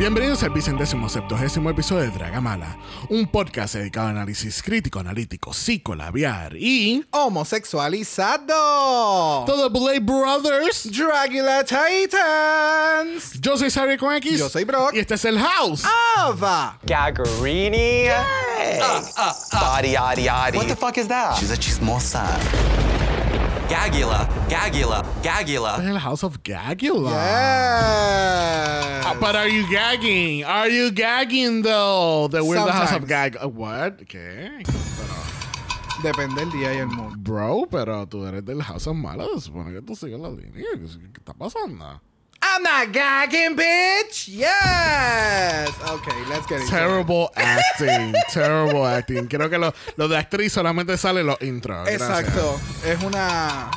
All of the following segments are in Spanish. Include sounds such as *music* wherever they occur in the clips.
Bienvenidos al vicentésimo septuagésimo episodio de Dragamala, un podcast dedicado a análisis crítico, analítico, psicolabiar y Homosexualizado. todo Blade Brothers. Dragula Titans. Yo soy Xavier con X. Yo soy Brock. Y este es el House. Ava. Gagarini. Body, yaddy, yaddy. What the fuck is that? She's a chismosa. Gagula, Gagula, Gagula. es el House of Gagula. Yes. Ah, But are you gagging? Are you gagging though? The we're the House of Sometimes. Gag. Uh, what? ¿Qué? Pero, Depende del día y el mood. bro, pero tú eres del House of Mala. Se supone que tú sigues la línea. ¿Qué, qué está pasando? I'm not gagging, bitch. Yes. Okay, let's get into it. Terrible acting. *laughs* terrible acting. Creo que lo, lo de actriz solamente sale en los intros. Gracias. Exacto. Es una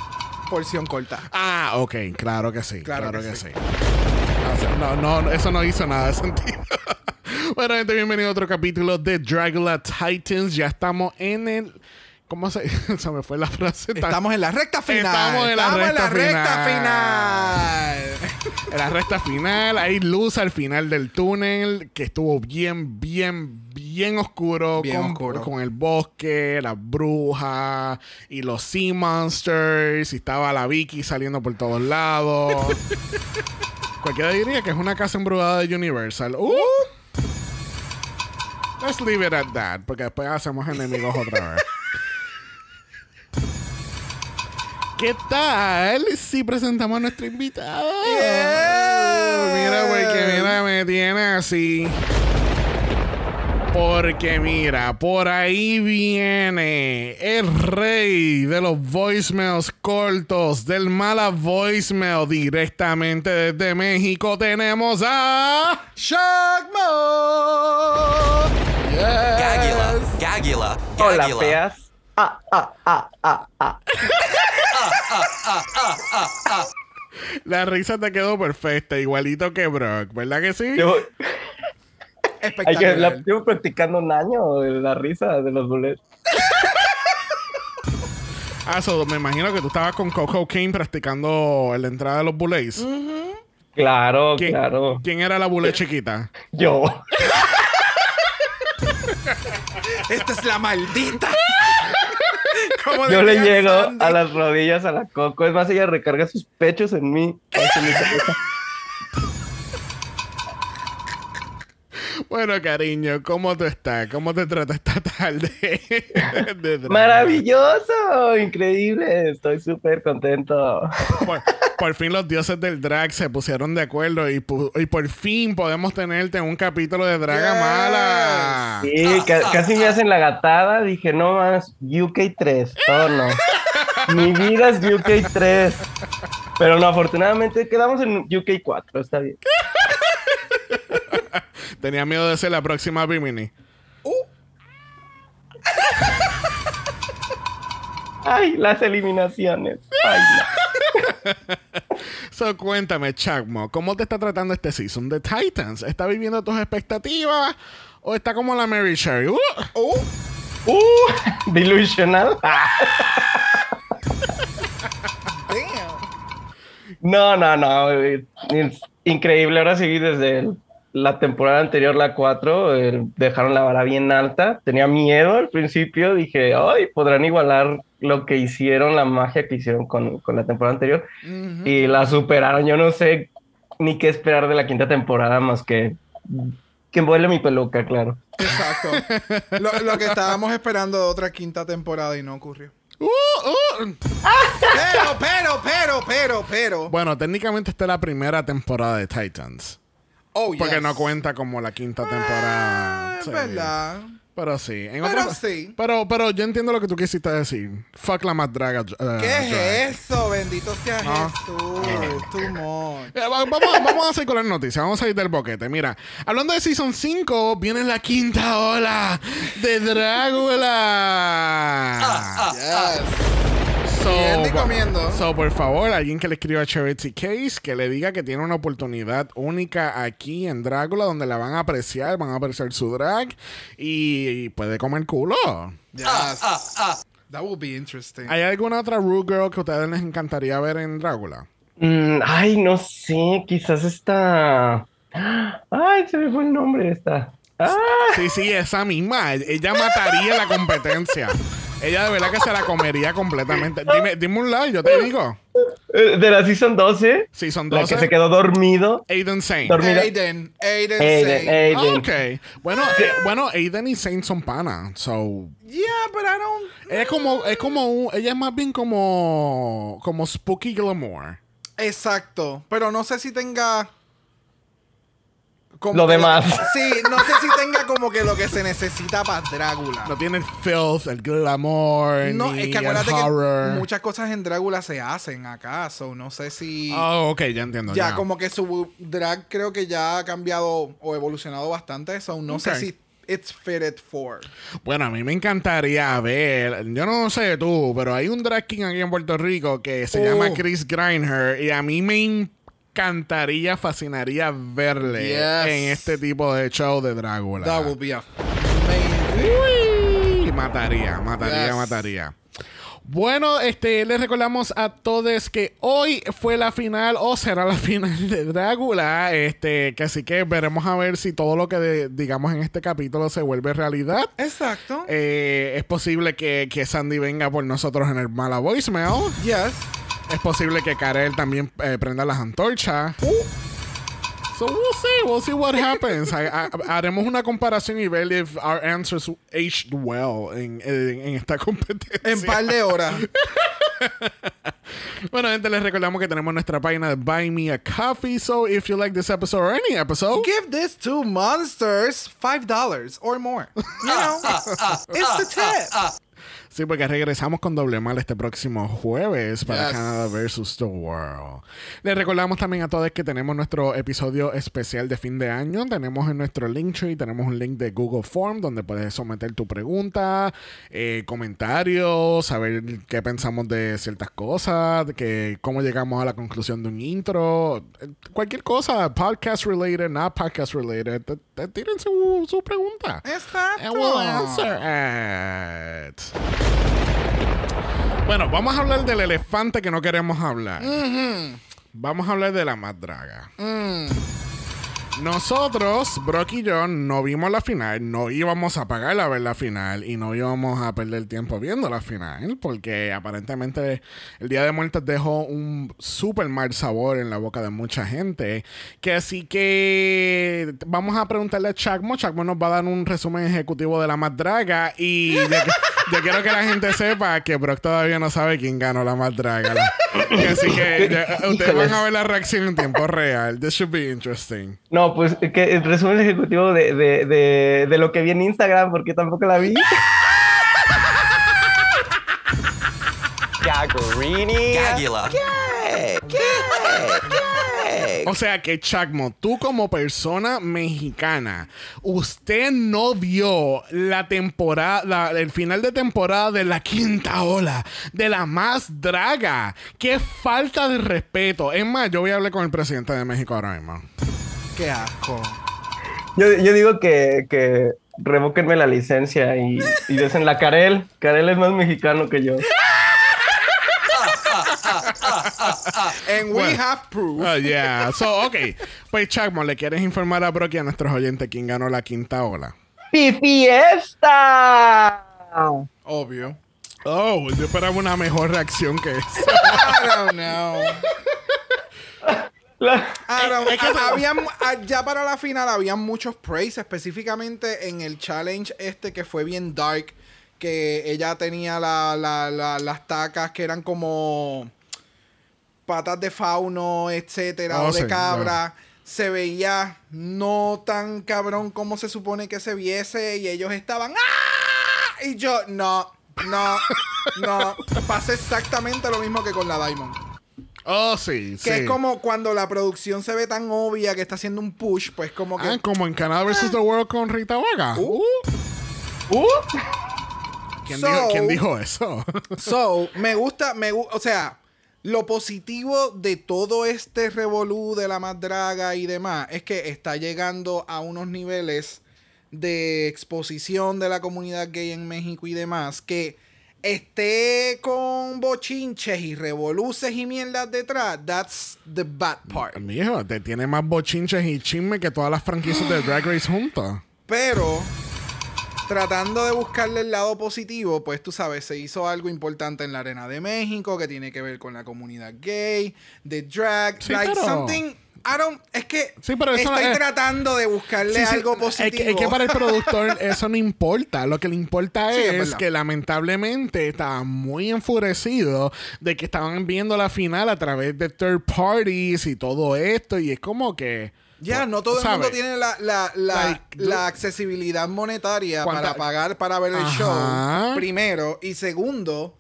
porción corta. Ah, ok. Claro que sí. Claro, Claro que, que sí. Sea, No, no, eso no hizo nada de sentido. *laughs* bueno, gente, bienvenido a otro capítulo de Dragula Titans. Ya estamos en el... ¿Cómo se, *laughs* se me fue la frase? Estamos en la recta final. Estamos en la recta recta final. final. En la recta final, hay luz al final del túnel que estuvo bien, bien, bien oscuro. Bien con, oscuro. con el bosque, las brujas y los Sea Monsters. Y estaba la Vicky saliendo por todos lados. *laughs* Cualquiera diría que es una casa embrujada de Universal. Uh. Let's leave it at that, porque después hacemos enemigos otra vez. ¿Qué tal si presentamos a nuestra invitada? Mira, porque mira, me tiene así. Porque mira, por ahí viene el rey de los voicemails cortos, del mala voicemail directamente desde México. Tenemos a... Shagmo. Gagula, Gagula, Hola, Gagula. feas. Ah, ah, ah, ah, ah. La risa te quedó perfecta, igualito que Brock, ¿verdad que sí? Llevo, hay que, Espectacular. la, llevo practicando un año de la risa de los bullets. Ah, so, me imagino que tú estabas con Coco Kane practicando la entrada de los bullets. Claro, ¿Quién, claro. ¿Quién era la bullet chiquita? Yo. Esta es la maldita. Como Yo le llego Sandy. a las rodillas a la Coco. Es más, ella recarga sus pechos en mí. Hace mi cabeza. Bueno, cariño, ¿cómo tú estás? ¿Cómo te trata esta tarde? *laughs* de? Maravilloso, increíble. Estoy súper contento. Por, por fin los dioses del drag se pusieron de acuerdo y, pu- y por fin podemos tenerte en un capítulo de Draga Yes. Mala. Sí, ca- casi me hacen la gatada. Dije, no más, UK 3. Oh, no. Mi vida es UK 3. Pero no, afortunadamente quedamos en UK 4. Está bien. *laughs* Tenía miedo de ser la próxima Bimini. Ay, las eliminaciones. Ay, no. *laughs* So, cuéntame, Chacmo, ¿cómo te está tratando este season de Titans? ¿Está viviendo tus expectativas o está como la Mary Sherry? Uh, Uh, *laughs* delusional. Damn. No, no, no. increíble. Ahora sí, desde el- la temporada anterior, la 4, eh, dejaron la vara bien alta. Tenía miedo al principio. Dije, ay, podrán igualar lo que hicieron, la magia que hicieron con, con la temporada anterior. Y la superaron. Yo no sé ni qué esperar de la quinta temporada más que que vuele mi peluca, claro. Exacto. Lo, lo que estábamos esperando de otra quinta temporada y no ocurrió. uh, uh, Pero, pero, pero, pero, pero. Bueno, técnicamente esta es la primera temporada de Titans. Oh, Porque yes. no cuenta como la quinta temporada. Ah, es Sí. verdad. Pero sí. En Pero sí. Pero, pero yo entiendo lo que tú quisiste decir. Fuck la más draga. uh, ¿Qué drag. es eso? Bendito sea No. Jesús. Too much. Eh, va- Vamos, vamos a seguir con las noticias. Vamos a ir del boquete. Mira, hablando de Season 5, viene la quinta ola de Drácula. Yes. So, Comiendo y comiendo. so, por favor, alguien que le escriba a Charity Case, que le diga que tiene una oportunidad única aquí en Drácula, donde la van a apreciar, van a apreciar su drag y, puede comer culo. Yes. That will be interesting. ¿Hay alguna otra Rude Girl que a ustedes les encantaría ver en Drácula? Mm, ay, no sé, quizás esta. Ay, se me fue el nombre de esta. Ah, Sí, sí, esa misma. Ella mataría la competencia. *laughs* Ella de verdad que se la comería completamente. Dime, dime un like, yo te digo. eh, de la Season 12, Sí, son la 12. que se quedó dormido. Aiden Saint. Dormida. Aiden. Aiden. Aiden. Aiden. Ah, ok. Bueno, eh, bueno, Aiden y Saint son pana. So, Yeah, but I don't. es como, es como un- ella es más bien como, como Spooky Glamour. Exacto. Pero no sé si tenga. Como Lo que demás. *laughs* sí, no sé si tenga como que lo que se necesita para Drácula. No tiene el filth, el glamour, No, ni es que el acuérdate que muchas cosas en Drácula se hacen acaso. No sé si. Oh, ok, ya entiendo. ya, ya. como que su drag creo que ya ha cambiado o evolucionado bastante. So no sé si it's fitted for. Bueno, a mí me encantaría ver, yo no sé tú, pero hay un drag king aquí en Puerto Rico que se Oh. llama Chris Griner y a mí me encantaría, fascinaría verle Yes. en este tipo de show de Drácula. That will be a amazing. Uy, mataría, mataría, Yes. mataría. Bueno, este, les recordamos a todos que hoy fue la final o será la *laughs* final de Drácula. Este, que así que veremos a ver si todo lo que de- digamos en este capítulo se vuelve realidad. Exacto. Eh, es posible que, que Sandy venga por nosotros en el mala voicemail. yes. Es posible que Karel también eh, prenda las antorchas. Uh. So we'll see, we'll see what happens. Ha- ha- haremos una comparación y ver if our answers aged well en, en- en esta competencia. En par de horas. *laughs* Bueno, gente, les recordamos que tenemos nuestra página de Buy Me a Coffee. So if you like this episode or any episode, Give this to monsters five dollars or more. You know, *laughs* it's the tip. Sí, porque regresamos con doble mal este próximo jueves para Yes. Canadá versus The World. Les recordamos también a todos que tenemos nuestro episodio especial de fin de año. Tenemos en nuestro Linktree, tenemos un link de Google Form donde puedes someter tu pregunta, eh, comentarios, saber qué pensamos de ciertas cosas, que cómo llegamos a la conclusión de un intro, cualquier cosa, podcast related, not podcast related, te- te- tiren su, su pregunta. Exacto. And we'll answer it. Bueno, vamos a hablar del elefante que no queremos hablar. Vamos a hablar de la más draga. Nosotros, Brock y yo, no vimos la final, no íbamos a pagar a ver la final y no íbamos a perder tiempo viendo la final porque aparentemente el Día de Muertos dejó un súper mal sabor en la boca de mucha gente. Que así que vamos a preguntarle a Chacmo. Chacmo nos va a dar un resumen ejecutivo de la más draga y yo, yo quiero que la gente sepa que Brock todavía no sabe quién ganó la más draga. Que así que ya, ustedes van a ver la reacción en tiempo real. This should be interesting. No, pues que el resumen ejecutivo de, de, de, de lo que vi en Instagram, porque tampoco la vi. Gaggerini. Gagula. O sea que Chacmo, tú como persona mexicana, usted no vio la temporada, el final de temporada de la quinta ola, de la más draga. Qué falta de respeto. Es más, yo voy a hablar con el presidente de México ahora mismo. Qué asco. Yo, yo digo que, que revóquenme la licencia y, y desen la Karel. Karel es más mexicano que yo. And we Bueno. have proof. Oh, yeah. So, ok. Pues, Chacmo, ¿le quieres informar a Brock y a nuestros oyentes quién ganó la quinta ola? ¡Fiesta! Obvio. Oh, yo esperaba una mejor reacción que esa. I don't know. *laughs* La- Es que- habían, ah, ya para la final habían muchos praise, específicamente en el challenge este que fue bien dark, que ella tenía la- la- la- las tacas que eran como patas de fauno, etcétera, Oh, o de sí, cabra. Se veía no tan cabrón como se supone que se viese y ellos estaban ¡Ah! Y yo, no, no, no. Pasa exactamente lo mismo que con la Diamond. Oh, sí, Que sí. es como cuando la producción se ve tan obvia que está haciendo un push, pues como que... Ah, como en Canadá vs. The World con Rita Vaga. Uh. Uh, ¿Quién, So- dijo, quién dijo eso? *laughs* So, me gusta, me o sea, lo positivo de todo este revolú de la más draga y demás es que está llegando a unos niveles de exposición de la comunidad gay en México y demás que esté con bochinches y revoluces y mierdas detrás, that's the bad part. Mijo, te tiene más bochinches y chisme que todas las franquicias de Drag Race juntas. Pero tratando de buscarle el lado positivo, pues tú sabes, se hizo algo importante en la Arena de México que tiene que ver con la comunidad gay, de drag, Sí, like pero- something. I don't, es que Sí, pero eso estoy no es- tratando de buscarle Sí, sí, algo es positivo. que- Es que, para el productor *laughs* eso no importa. Lo que le importa es que lamentablemente estaba muy enfurecido de que estaban viendo la final a través de third parties y todo esto. Y es como que. Ya, no todo el mundo tiene la, la, la, Like, la accesibilidad monetaria ¿Cuánta- para pagar para ver el Ajá. show, primero. Y segundo,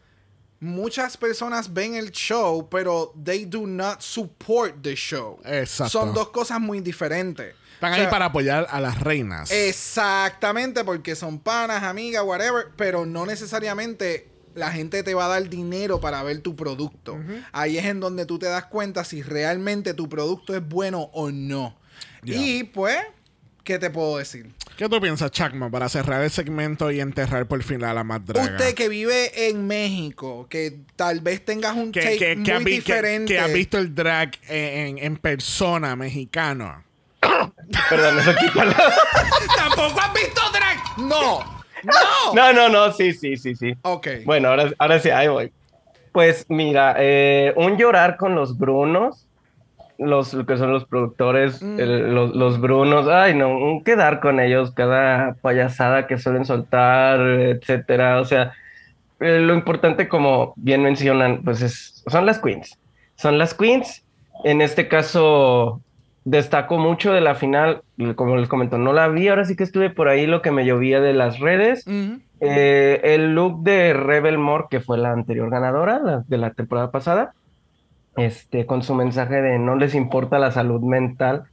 muchas personas ven el show, pero they do not support the show. Exacto. Son dos cosas muy diferentes. Están O sea, ahí para apoyar a las reinas. Exactamente, porque son panas, amigas, whatever, pero no necesariamente la gente te va a dar dinero para ver tu producto. Ahí es en donde tú te das cuenta si realmente tu producto es bueno o no. Y pues, ¿qué te puedo decir? ¿Qué tú piensas, Chacma, para cerrar el segmento y enterrar por fin a la más draga? Usted que vive en México, que tal vez tengas un que, take que- muy que ha diferente. que ha visto el drag en, en persona mexicano. *coughs* perdón, eso quítalo. *laughs* ¡Tampoco has visto drag! ¡No! ¡No! No, no, no, sí, sí, sí, sí. Ok. Bueno, ahora, ahora sí, ahí voy. Pues mira, eh, un llorar con los Brunos, los lo que son los productores, Mm. el- los, los Brunos, ay no, quedar con ellos, cada payasada que suelen soltar, etcétera. O sea, eh, lo importante, como bien mencionan, pues es, son las queens. Son las queens. En este caso, destaco mucho de la final, como les comento, no la vi, ahora sí que estuve por ahí lo que me llovía de las redes. Ujú. Eh, el look de Rebel Moore, que fue la anterior ganadora la- de la temporada pasada, este, con su mensaje de no les importa la salud mental,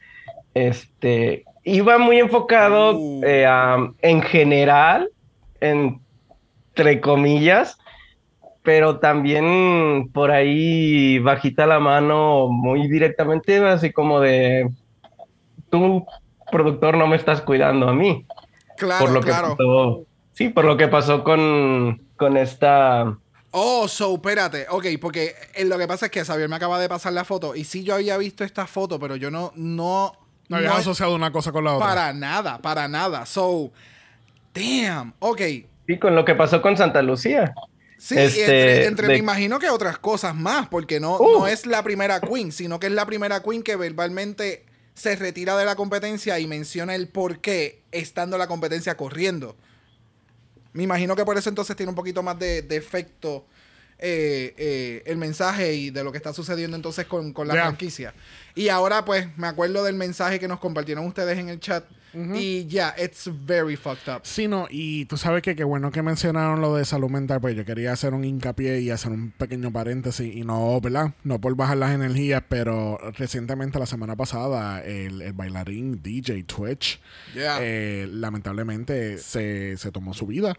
este, iba muy enfocado Uh. eh, en general, entre comillas, pero también por ahí bajita la mano muy directamente, así como de, tú, productor, no me estás cuidando a mí Claro, por lo que claro. pasó. Sí, por lo que pasó con, con esta. Oh, so, espérate. Ok, porque eh, lo que pasa es que Xavier me acaba de pasar la foto. Y sí, yo había visto esta foto, pero yo no. No, No habías no- asociado una cosa con la otra. Para nada, para nada. So, damn. Ok. Sí, con lo que pasó con Santa Lucía. Sí, y Este, entre, entre de- me imagino que otras cosas más, porque no, Uh. no es la primera queen, sino que es la primera queen que verbalmente se retira de la competencia y menciona el por qué estando la competencia corriendo. Me imagino que por eso entonces tiene un poquito más de, de efecto eh, eh, el mensaje y de lo que está sucediendo entonces con, con la franquicia. Y ahora pues me acuerdo del mensaje que nos compartieron ustedes en el chat y ya, it's very fucked up. Sí, no, y tú sabes que qué bueno que mencionaron lo de salud mental, pues yo quería hacer un hincapié y hacer un pequeño paréntesis, y no, ¿verdad? No por bajar las energías, pero recientemente, la semana pasada, el, el bailarín DJ Twitch, Yeah. eh, lamentablemente se, se tomó su vida.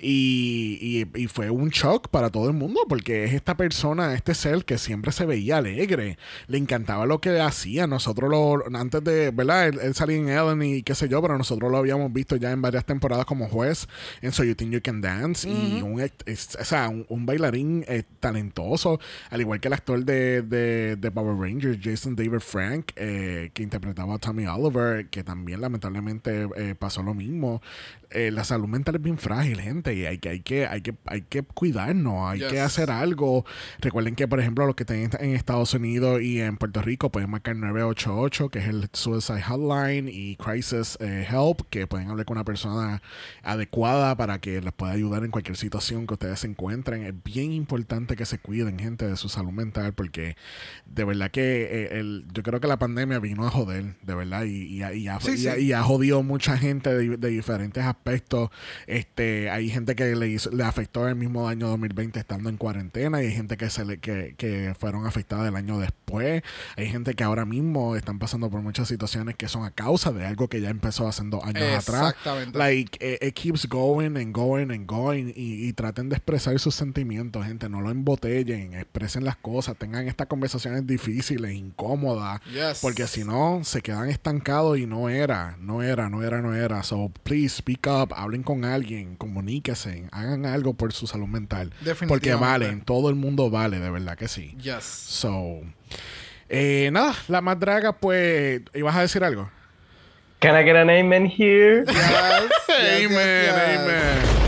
y, y- y fue un shock para todo el mundo, porque es esta persona, este ser que siempre se veía alegre, le encantaba lo que hacía. Nosotros lo, antes de, ¿verdad? Él, él salía en Ellen y qué sé yo, pero nosotros lo habíamos visto ya en varias temporadas como juez en So You Think You Can Dance y un, es- o sea, un, un bailarín eh, talentoso, al igual que el actor de, de, de Power Rangers, Jason David Frank, eh, que interpretaba a Tommy Oliver, que también lamentablemente eh, pasó lo mismo. Eh, la salud mental es bien frágil, gente, y hay que, hay que, hay que, hay que cuidarnos, hay Yes. que hacer algo. Recuerden que, por ejemplo, los que estén en Estados Unidos y en Puerto Rico pueden marcar 988, que es el Suicide Hotline, y Crisis eh, Help, que pueden hablar con una persona adecuada para que les pueda ayudar en cualquier situación que ustedes se encuentren. Es bien importante que se cuiden, gente, de su salud mental, porque de verdad que eh, el, yo creo que la pandemia vino a joder, de verdad, y, y, ha- y ha, Sí, y sí. ha- jodido mucha gente de, de diferentes aspectos. Este, hay gente que le, hizo- le afectó el mismo año 2020 estando en cuarentena, y hay gente que se le, que, que fueron afectadas el año después. Hay gente que ahora mismo están pasando por muchas situaciones que son a causa de algo que ya empezó hace dos años atrás. Exactamente. Like, eh, it keeps going and going and going. Y, y traten de expresar sus sentimientos, gente. No lo embotellen. Expresen las cosas. Tengan estas conversaciones difíciles, incómodas. Yes. Porque si no, se quedan estancados y no era, no era, no era, no era. So, please, speak up. Hablen con alguien. Comuníquense. Hagan algo por su salud mental. Porque valen. Todo el mundo vale, de verdad que sí. Yes. So, eh, nada, la más draga, pues, ¿ibas a decir algo? Can I get an amen here? *laughs* Yes, yes, amen, yes, yes. amen.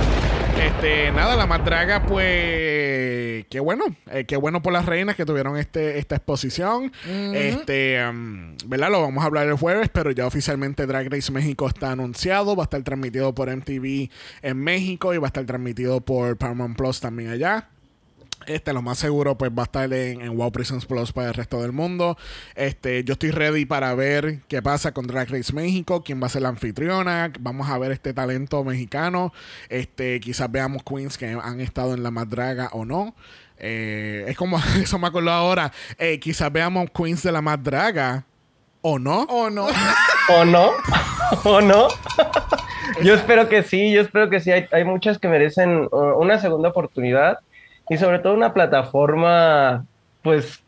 Este, nada, la más draga, pues, qué bueno, eh, qué bueno por las reinas que tuvieron este, esta exposición. Este, um, ¿verdad? Lo vamos a hablar el jueves, pero ya oficialmente Drag Race México está anunciado, va a estar transmitido por MTV en México y va a estar transmitido por Paramount Plus también allá. Este, lo más seguro, pues va a estar en, en Wow Prisons Plus para el resto del mundo. Este, yo estoy ready para ver qué pasa con Drag Race México, quién va a ser la anfitriona. Vamos a ver este talento mexicano. Este, quizás veamos queens que han estado en la más draga o no. Eh, es como, *laughs* eso me acuerdo ahora. Eh, quizás veamos queens de la más draga o no. ¿O no? *laughs* ¿O no? *laughs* ¿O no? yo espero que sí, yo espero que sí. Hay, hay muchas que merecen uh, una segunda oportunidad y sobre todo una plataforma, pues,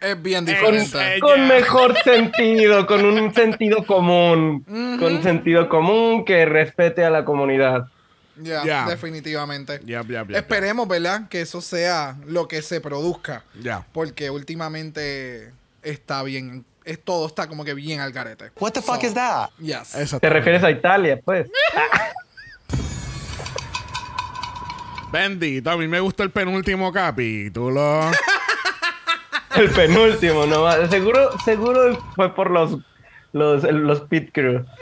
Es bien con, diferente. Con ya. mejor sentido, con un sentido común, con sentido común que respete a la comunidad. Ya, Ya. definitivamente. Ya, ya, ya, Esperemos, ¿verdad? Que eso sea lo que se produzca. Ya. Porque últimamente está bien. Es, todo está como que bien al garete. What the fuck So, is that? Yes. ¿Te refieres a Italia, pues? *laughs* Bendito, a mí me gustó el penúltimo capítulo. *laughs* El penúltimo, no Seguro, seguro fue por los, los, los pit crew. *laughs*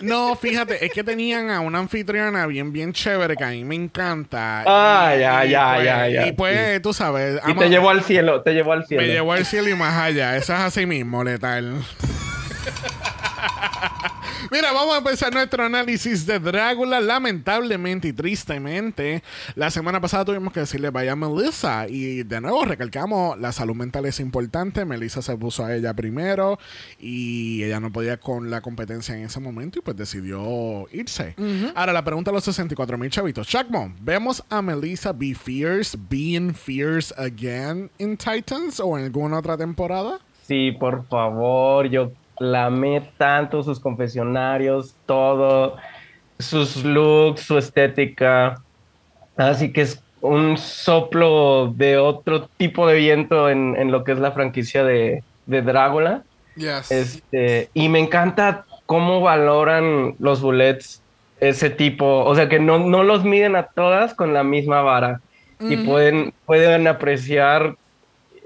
No, fíjate, es que tenían a una anfitriona bien, bien chévere que a mí me encanta. Ah, Y- ya, y ya, pues- ya, ya. Y pues, tú sabes, Y ama- te llevó al cielo, te llevó al cielo. me llevó al cielo y más allá. Eso es así mismo, letal. *laughs* Mira, vamos a empezar nuestro análisis de Drácula. Lamentablemente y tristemente, la semana pasada tuvimos que decirle vaya a Melissa. Y de nuevo recalcamos, la salud mental es importante. Melissa se puso a ella primero y ella no podía con la competencia en ese momento y pues decidió irse. Ahora, la pregunta a los 64 mil chavitos. Chacmo, ¿vemos a Melissa be fierce, being fierce again in Titans o en alguna otra temporada? Sí, por favor, yo la amé tanto, sus confesionarios, todo, sus looks, su estética. Así que es un soplo de otro tipo de viento en, en lo que es la franquicia de, de Drácula. Yes. Este, y me encanta cómo valoran los bullets ese tipo, o sea que no, no los miden a todas con la misma vara y pueden, pueden apreciar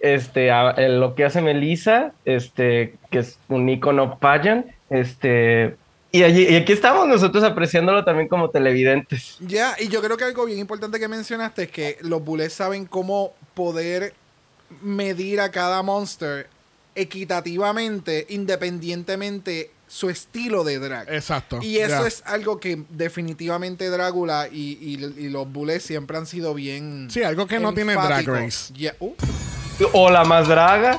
este, a- el- lo que hace Melissa, este, que es un icono pageant, este, y, allí, y aquí estamos nosotros apreciándolo también como televidentes. Ya, y yo creo que algo bien importante que mencionaste es que los bullets saben cómo poder medir a cada monster equitativamente, independientemente su estilo de drag. Exacto. Y eso Ya. es algo que definitivamente Drácula y, y- y los bullets siempre han sido bien. Sí, algo que no tiene Drag. Race. Ya, uh, O la más draga,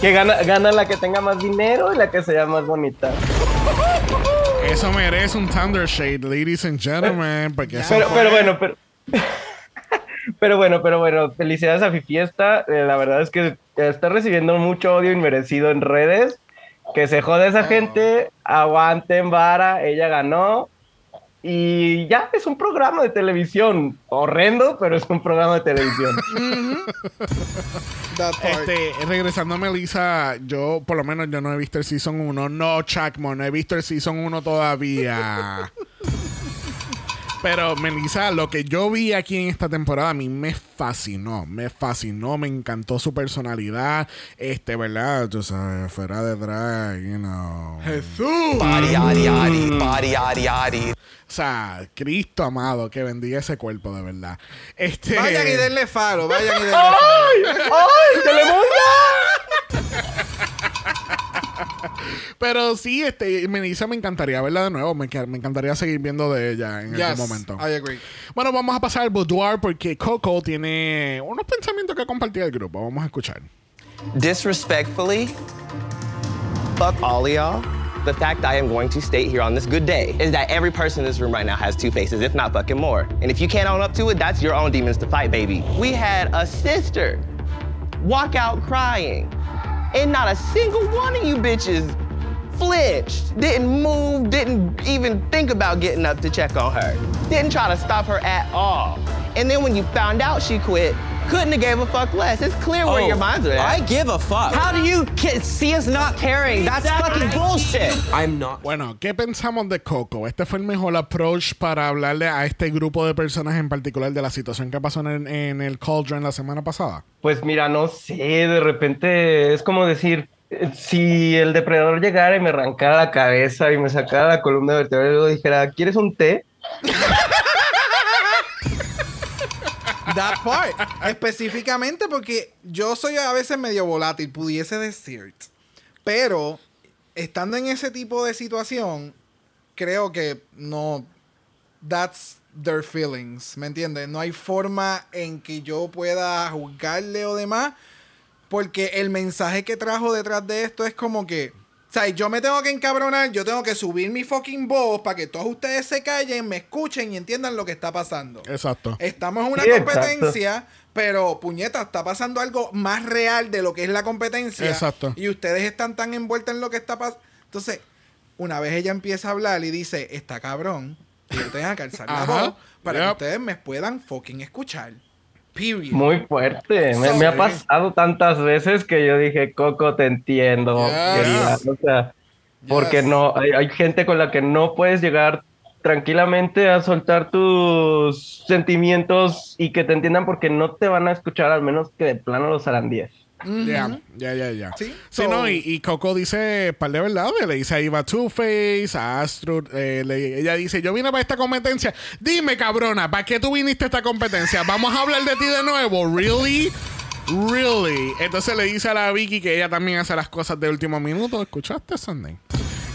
que gana, gana la que tenga más dinero y la que sea más bonita. Eso merece un Thunder Shade, ladies and gentlemen, porque Pero, bueno, pero. *laughs* Pero bueno, pero bueno, felicidades a Fifiesta. Eh, la verdad es que está recibiendo mucho odio inmerecido en redes. Que se jode esa gente, aguanten vara, ella ganó. Y ya es un programa de televisión. Horrendo, pero es un programa de televisión. *laughs* Este, regresando a Melissa, yo por lo menos yo no he visto el Season 1. No, Chacmo, no he visto el Season 1 todavía. *laughs* Pero, Melissa, lo que yo vi aquí en esta temporada a mí me fascinó. Me fascinó, me encantó su personalidad. Este, ¿verdad? Tú sabes, fuera de drag, you know. Jesús. Body, yaddy, yaddy. Body, yaddy, yaddy. O sea, Cristo amado, que bendiga ese cuerpo, de verdad. Este. Vayan y denle faro, vayan y denle *laughs* faro. ¡Ay, Telemundo! *laughs* *laughs* Pero sí, este, Melissa me encantaría verla de nuevo. Me, me encantaría seguir viendo de ella en Yes, algún momento. I agree. Bueno, vamos a pasar al boudoir porque Coco tiene unos pensamientos que compartir al grupo. Vamos a escuchar. disrespectfully, fuck all of y'all. The fact I am going to state here on this good day is that every person in this room right now has two faces, if not fucking more. And if you can't own up to it, that's your own demons to fight, baby. We had a sister walk out crying, and not a single one of you bitches flinched, didn't move, didn't even think about getting up to check on her, didn't try to stop her at all. And then when you found out she quit, couldn't have gave a fuck less. It's clear where your minds are at. I give a fuck. How do you ki- see us not caring? That's fucking bullshit. I'm not. Bueno, ¿qué pensamos de Coco? Este fue el mejor approach para hablarle a este grupo de personas en particular de la situación que pasó en, en el Cauldron la semana pasada. Pues mira, no sé, de repente es como decir, si el depredador llegara y me arrancara la cabeza y me sacara la columna vertebral y luego dijera, ¿quieres un té? That part. Específicamente porque yo soy a veces medio volátil, pudiese decir. Pero estando en ese tipo de situación, creo que no. That's their feelings. ¿Me entiendes? No hay forma en que yo pueda juzgarle o demás. Porque el mensaje que trajo detrás de esto es como que. O sea, yo me tengo que encabronar, yo tengo que subir mi fucking voz para que todos ustedes se callen, me escuchen y entiendan lo que está pasando. Exacto. Estamos en una Sí, exacto. competencia, pero puñeta, está pasando algo más real de lo que es la competencia. Exacto. Y ustedes están tan envueltos en lo que está pasando. Entonces, una vez ella empieza a hablar y dice, está cabrón, y yo tengo que alzar la voz para Yep. que ustedes me puedan fucking escuchar. Period. Muy fuerte. Me, me ha pasado tantas veces que yo dije, Coco, te entiendo. Yes. querida". O sea, porque no, hay, hay gente con la que no puedes llegar tranquilamente a soltar tus sentimientos y que te entiendan porque no te van a escuchar al menos que de plano los harán 10. Ya, ya, ya, ya. Sí, no, y, y Coco dice par de verdades. Le dice a Eva Two-Face, a Astro. eh, le- ella dice: Yo vine para esta competencia. Dime, cabrona, ¿para qué tú viniste a esta competencia? ¿Vamos a hablar de ti de nuevo? ¿Really? ¿Really? Entonces le dice a la Vicky que ella también hace las cosas de último minuto. ¿Escuchaste, Sunday?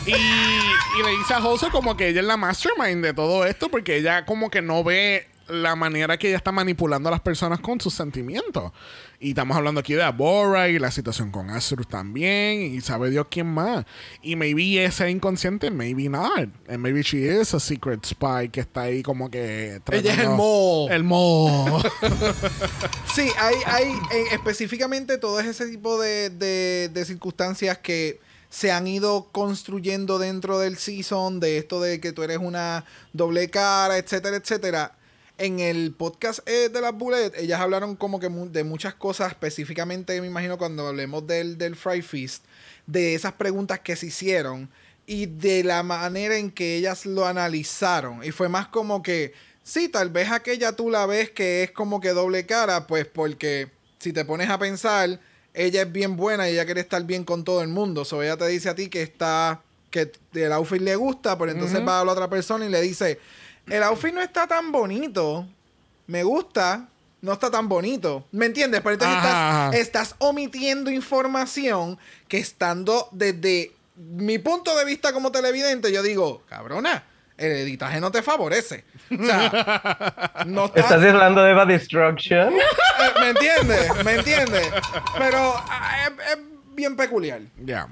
Y, y le dice a Jose como que ella es la mastermind de todo esto porque ella como que no ve la manera que ella está manipulando a las personas con sus sentimientos. Y estamos hablando aquí de Abora y la situación con Azur también y sabe Dios quién más. Y maybe ese inconsciente, maybe not. And maybe she is a secret spy que está ahí como que... Ella es el mo. El mo. *laughs* Sí, hay, hay eh, específicamente todo ese tipo de, de- de circunstancias que se han ido construyendo dentro del season, de esto de que tú eres una doble cara, etcétera, etcétera. En el podcast eh, de las Bullet, ellas hablaron como que de muchas cosas, específicamente me imagino cuando hablemos del, del Fry Feast, de esas preguntas que se hicieron y de la manera en que ellas lo analizaron. Y fue más como que, sí, tal vez aquella tú la ves que es como que doble cara, pues porque si te pones a pensar, ella es bien buena y ella quiere estar bien con todo el mundo. So ella te dice a ti que está, que el outfit le gusta, pero entonces va a la otra persona y le dice, el outfit no está tan bonito, me gusta, no está tan bonito. ¿Me entiendes? Pero entonces estás, estás omitiendo información que estando desde mi punto de vista como televidente, yo digo, cabrona, el editaje no te favorece. O sea, *laughs* no está... ¿Estás hablando de Eva Destruction? *laughs* Eh, ¿Me entiendes? ¿Me entiendes? Pero ah, es, es bien peculiar. Ya.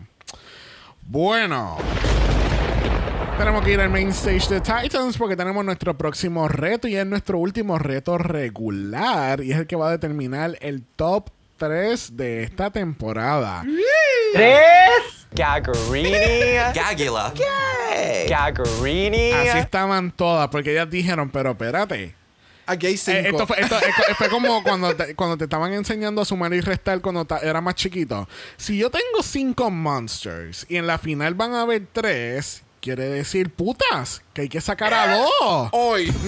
Bueno. Tenemos que ir al main stage de Titans porque tenemos nuestro próximo reto y es nuestro último reto regular y es el que va a determinar el top 3 de esta temporada. ¿Tres? Gagarini. Gagula. Gagarini. Así estaban todas porque ellas dijeron, pero espérate. Aquí hay Eh, cinco. esto, fue, esto- esto- fue como cuando te, cuando te estaban enseñando a sumar y restar cuando ta- era más chiquito. Si yo tengo cinco monsters y en la final van a haber tres, quiere decir putas, que hay que sacar a dos. Hoy. *laughs*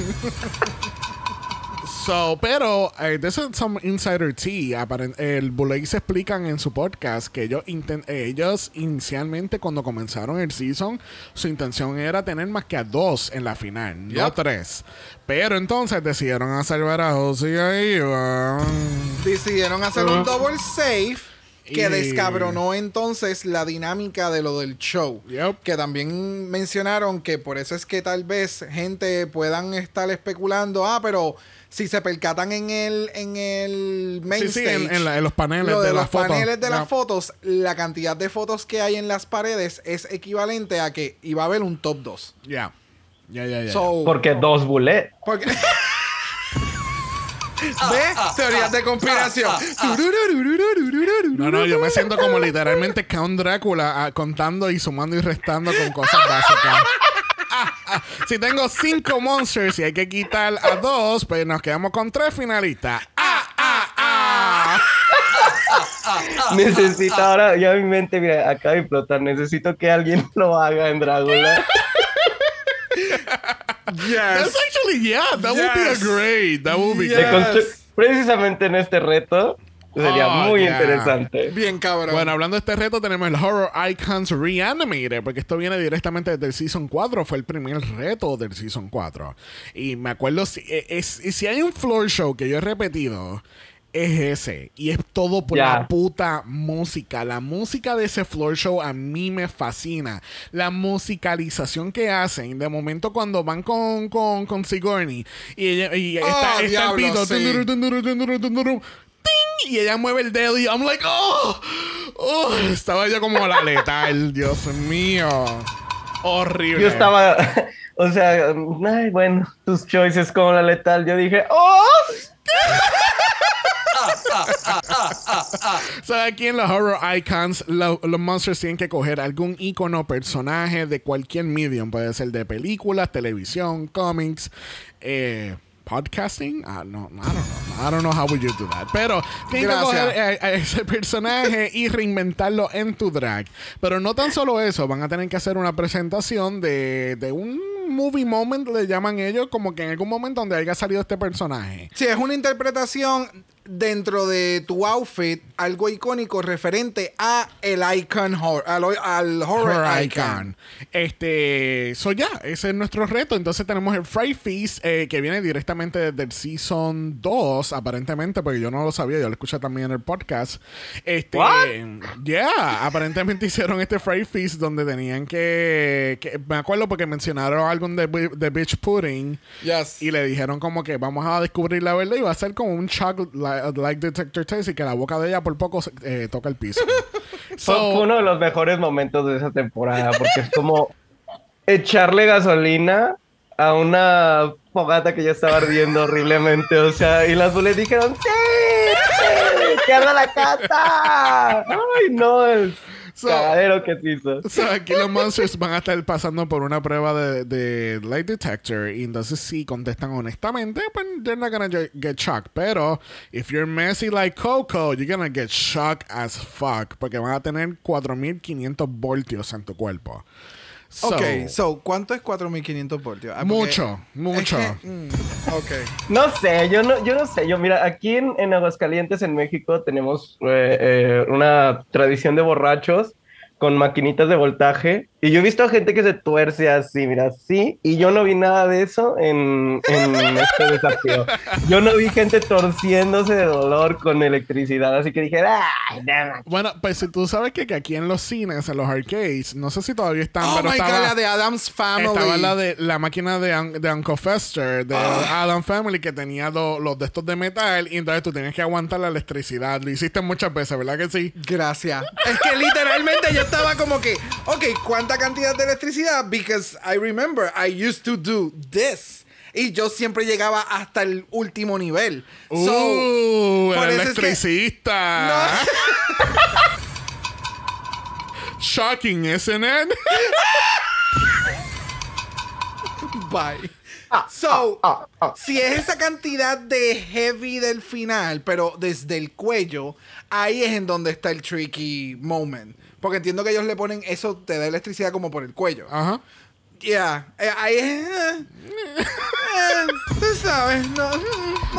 So, pero eh, this is some insider tea. Aparen- el Bullet se explican en su podcast que ellos, inten- ellos inicialmente cuando comenzaron el season, su intención era tener más que a dos en la final, no Yep. tres. Pero entonces decidieron a salvar a José y a Iván. Decidieron hacer un double safe que Y- descabronó entonces la dinámica de lo del show. Yep. Que también mencionaron que por eso es que tal vez gente puedan estar especulando, ah, pero si se percatan en el en el main Sí, sí, stage, en, en la- en los paneles lo de, de, los las fotos. paneles de las fotos, la cantidad de fotos que hay en las paredes es equivalente a que iba a haber un top 2. Ya. Ya, ya, ya. So, Porque dos bullet. porque- *laughs* ¿Ve? Teorías de conspiración. No, no, yo me siento como literalmente Count Drácula ah, contando y sumando y restando con cosas básicas. Ah, ah. Si tengo cinco monsters y hay que quitar a dos, pues nos quedamos con tres finalistas. ¡Ah, ah, ah! Necesito ahora, ya mi mente, mira, acaba de explotar. Necesito que alguien lo haga en Drácula. That's actually, yeah, that would be a Yes. great. That would be Yes. Precisamente en este reto sería Oh, muy yeah. interesante. Bien cabrón. Bueno, hablando de este reto, tenemos el Horror Icons Reanimated, porque esto viene directamente desde el Season 4, fue el primer reto del Season 4. Y me acuerdo, si, eh, es, si hay un floor show que yo he repetido, es ese. Y es todo por Ya. la puta música. La música de ese floor show a mí me fascina. La musicalización que hacen, de momento cuando van con, con, con Sigourney, y, ella, y está, está Oh, diablo, el pito, sí. tunduru, tunduru, tunduru, tunduru, ¡ting! y ella mueve el dedo y I'm like, oh, oh, estaba yo como la letal, *laughs* Dios mío. Horrible. Yo estaba, *laughs* o sea, ay, bueno, tus choices como la letal. Yo dije, ¡oh! *laughs* O sea, aquí en los Horror Icons, lo- los monsters tienen que coger algún icono, personaje de cualquier medium. Puede ser de películas, televisión, cómics, eh, podcasting. Ah, no, I don't know. I don't know how would you do that. Pero Gracias. que coger eh, a ese personaje y reinventarlo en tu drag. Pero no tan solo eso, van a tener que hacer una presentación de, de un movie moment, le llaman ellos, como que en algún momento donde haya salido este personaje. Sí, es una interpretación dentro de tu outfit, algo icónico referente a el icon horror, al, al horror, Horror icon. Icon. Este, so ya, ese es nuestro reto. Entonces tenemos el Fright Feast eh, que viene directamente desde el Season 2, aparentemente, porque yo no lo sabía, yo lo escuché también en el podcast. Este, What? yeah, aparentemente *laughs* hicieron este Fright Feast donde tenían que, que- me acuerdo porque mencionaron algo de, de Bitch Pudding Yes. y le dijeron como que vamos a descubrir la verdad y va a ser como un shock like, like detector test y que la boca de ella por poco eh, toca el piso. *laughs* Fue, So- fue uno de los mejores momentos de esa temporada porque es como echarle gasolina a una fogata que ya estaba ardiendo horriblemente. O sea, y las bullets dijeron: ¡Sí! sí, ¡Que arda la casa! ¡Ay, no! El So- cagadero que hizo. O sea, aquí los monsters van a estar pasando por una prueba de, de light detector y entonces si contestan honestamente, pues they're not gonna get, get shocked. Pero if you're messy like Coco, you're gonna get shocked as fuck porque van a tener 4500 voltios en tu cuerpo. So, ok, so, ¿cuánto es 4500 voltios? Ah, porque- Mucho, mucho. Es que, mm, ok. No sé, yo no, yo no sé. Yo, mira, aquí en, en Aguascalientes, en México, tenemos eh, eh, una tradición de borrachos con maquinitas de voltaje. Y yo he visto a gente que se tuerce así, mira, así. Y yo no vi nada de eso en, en este desafío. Yo no vi gente torciéndose de dolor con electricidad. Así que dije, ¡ay, no, Bueno, pues si tú sabes que, que aquí en los cines, en los arcades, no sé si todavía están, Oh pero my estaba, god, la de Adam's Family. Estaba la de la máquina de, Un- de Uncle Fester, de Ah. Adam Family, que tenía lo- los de estos de metal, y entonces tú tenías que aguantar la electricidad. Lo hiciste muchas veces, ¿verdad que sí? Gracias. Es que literalmente yo estaba como que, ok, ¿cuánta cantidad de electricidad? Because I remember I used to do this. Y yo siempre llegaba hasta el último nivel. So, uh, por el eso es que- electricista. *laughs* Shocking, isn't it? *laughs* Bye. So, si es esa cantidad de heavy del final, pero desde el cuello, ahí es en donde está el tricky moment. Porque entiendo que ellos le ponen eso, te da electricidad como por el cuello. Ajá. Ya, eh, ahí es. eh, eh, Tú sabes, no, no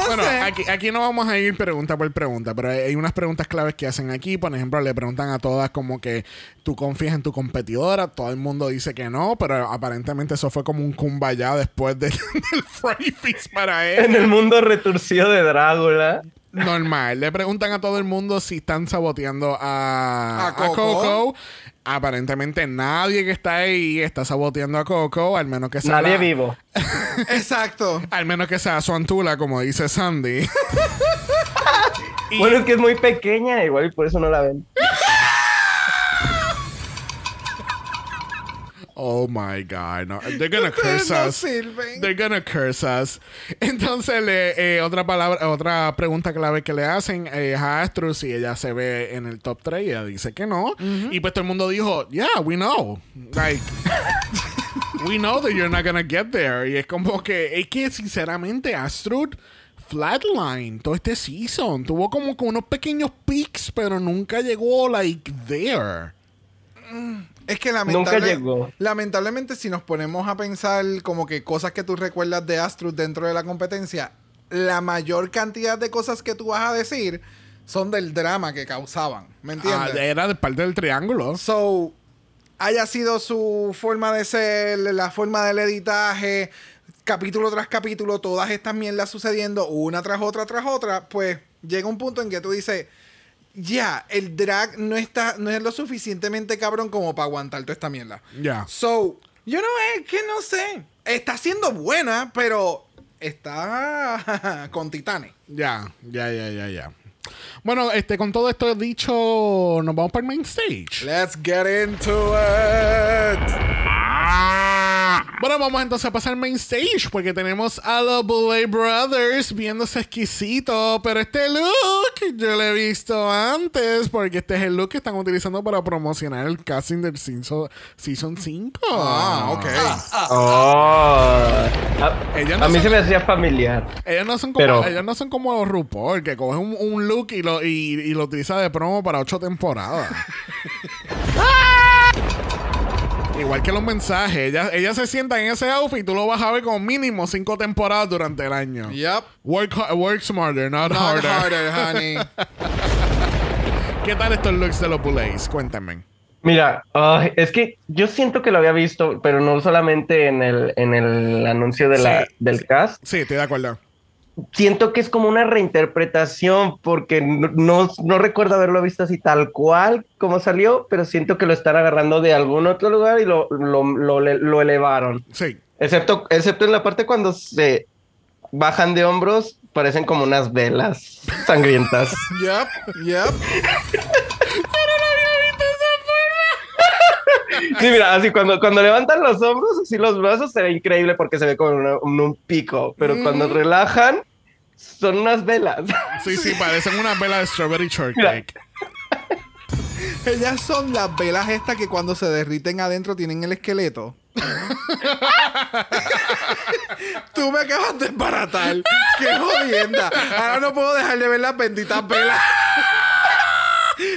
Bueno, sé. aquí, aquí no vamos a ir pregunta por pregunta, pero hay, unas preguntas claves que hacen aquí. Por ejemplo, le preguntan a todas como que tú confías en tu competidora. Todo el mundo dice que no, pero aparentemente eso fue como un kumbaya después de- *laughs* del Freddy Feast para En él. el mundo retorcido de Drácula. Normal. Le preguntan a todo el mundo si están saboteando a, A a Coco. Aparentemente nadie que está ahí está saboteando a Coco, al menos que sea Nadie la- vivo. *laughs* Exacto. Al menos que sea su antula, como dice Sandy. Y- *laughs* Bueno, es que es muy pequeña, igual y por eso no la ven. *laughs* Oh my God. No. They're gonna *laughs* curse no us. sirven. They're gonna curse us. Entonces, le, eh, otra palabra, otra pregunta clave que le hacen eh, es a Astro si ella se ve en el top 3 y ella dice que no. Y pues todo el mundo dijo, yeah, we know. Like, *laughs* we know that you're not gonna get there. Y es como que, es que sinceramente, Astrud flatline todo este season. Tuvo como que unos pequeños peaks, pero nunca llegó, like, there. Es que lamentable- Nunca llegó. lamentablemente si nos ponemos a pensar como que cosas que tú recuerdas de Astrud dentro de la competencia, la mayor cantidad de cosas que tú vas a decir son del drama que causaban. ¿Me Ah, entiendes? era de parte del triángulo. So, haya sido su forma de ser, la forma del editaje, capítulo tras capítulo, todas estas mierdas sucediendo una tras otra tras otra, pues llega un punto en que tú dices, ya, el drag no está, no es lo suficientemente cabrón como para aguantar toda esta mierda. Ya. So, yo no es que no sé. Está siendo buena, pero está *laughs* con titanes. Ya, ya, ya, ya, ya. Bueno, este, con todo esto dicho, nos vamos para el main stage. Let's get into it. Bueno, vamos entonces a pasar al main stage porque tenemos a los Boulay Brothers viéndose exquisito, pero este look yo lo he visto antes porque este es el look que están utilizando para promocionar el casting del season, season 5. Ah, ok. Oh. A, Ella no a mí se me hacía familiar. Ellos no son como, Pero- ellos no son como los RuPaul, que cogen un, un look y lo, y, y lo utiliza de promo para ocho temporadas. *laughs* Igual que los mensajes. Ella, ella se sienta en ese outfit y tú lo vas a ver como mínimo cinco temporadas durante el año. Yep. Work, work smarter, not, Not harder. harder, *laughs* honey. ¿Qué tal estos looks de los Boulays? Cuéntame. Mira, ay, es que yo siento que lo había visto, pero no solamente en el, en el anuncio de la, Sí. del cast. Sí, estoy de acuerdo. Siento que es como una reinterpretación, porque no, no, no recuerdo haberlo visto así tal cual como salió, pero siento que lo están agarrando de algún otro lugar y lo, lo, lo, lo elevaron. Sí. Excepto, excepto en la parte cuando se bajan de hombros, parecen como unas velas sangrientas. *laughs* Yep, yep. Sí, mira, así cuando, cuando levantan los hombros, así los brazos, se ve increíble porque se ve como una- un, un pico, pero cuando relajan, son unas velas. Sí, sí, parecen una vela de strawberry shortcake. Ellas son las velas estas que cuando se derriten adentro tienen el esqueleto. *laughs* Tú me acabas de embaratar. ¡Qué jodienda! Ahora no puedo dejar de ver las benditas velas.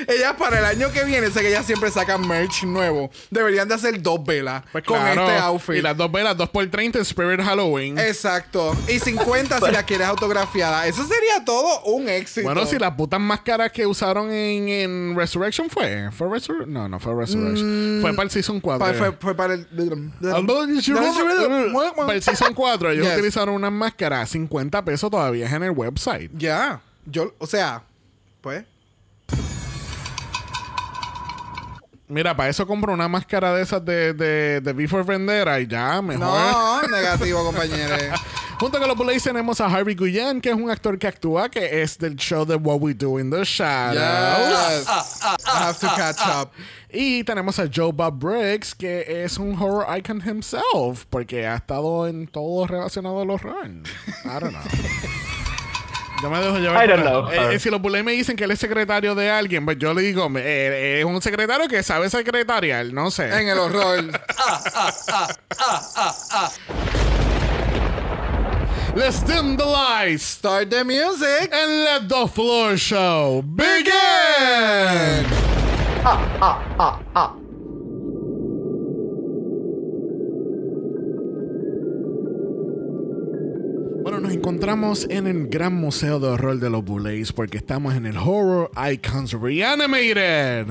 Ellas para el año que viene, sé que ellas siempre sacan merch nuevo. Deberían de hacer dos velas Pues con claro. este outfit. Y las dos velas, dos por 30 en Spirit Halloween. Exacto. Y 50 si la *laughs* quieres autografiada. Eso sería todo un éxito. Bueno, si las putas máscaras que usaron en, en Resurrection fue. ¿Fue Resurrection? No, no fue Resurrection. fue para el Season 4. Pa- fue, fue para el. Para el Season 4, ellos Yes. utilizaron unas máscaras. 50 pesos todavía es en el website. Ya. Yo, o sea, pues. Mira, para eso compro una máscara de esas de, de, de Before Vendera y ya, mejor. No, negativo, *laughs* compañeros. Junto con los Bullets tenemos a Harvey Guyen, que es un actor que actúa, que es del show de What We Do in the Shadows. Yes. I have to catch up. Y tenemos a Joe Bob Briggs, que es un horror icon himself, porque ha estado en todo relacionado al horror. I don't know. *laughs* Yo me dejo llevar. I don't know. Eh, eh, si los Bullets me dicen que él es secretario de alguien, pues yo le digo, me- eh, es un secretario que sabe secretarial, no sé. En el horror. *laughs* let's dim the lights Start the music. and let the floor show begin. Bueno, nos encontramos en el Gran Museo de Horror de los Boulets porque estamos en el Horror Icons Reanimated.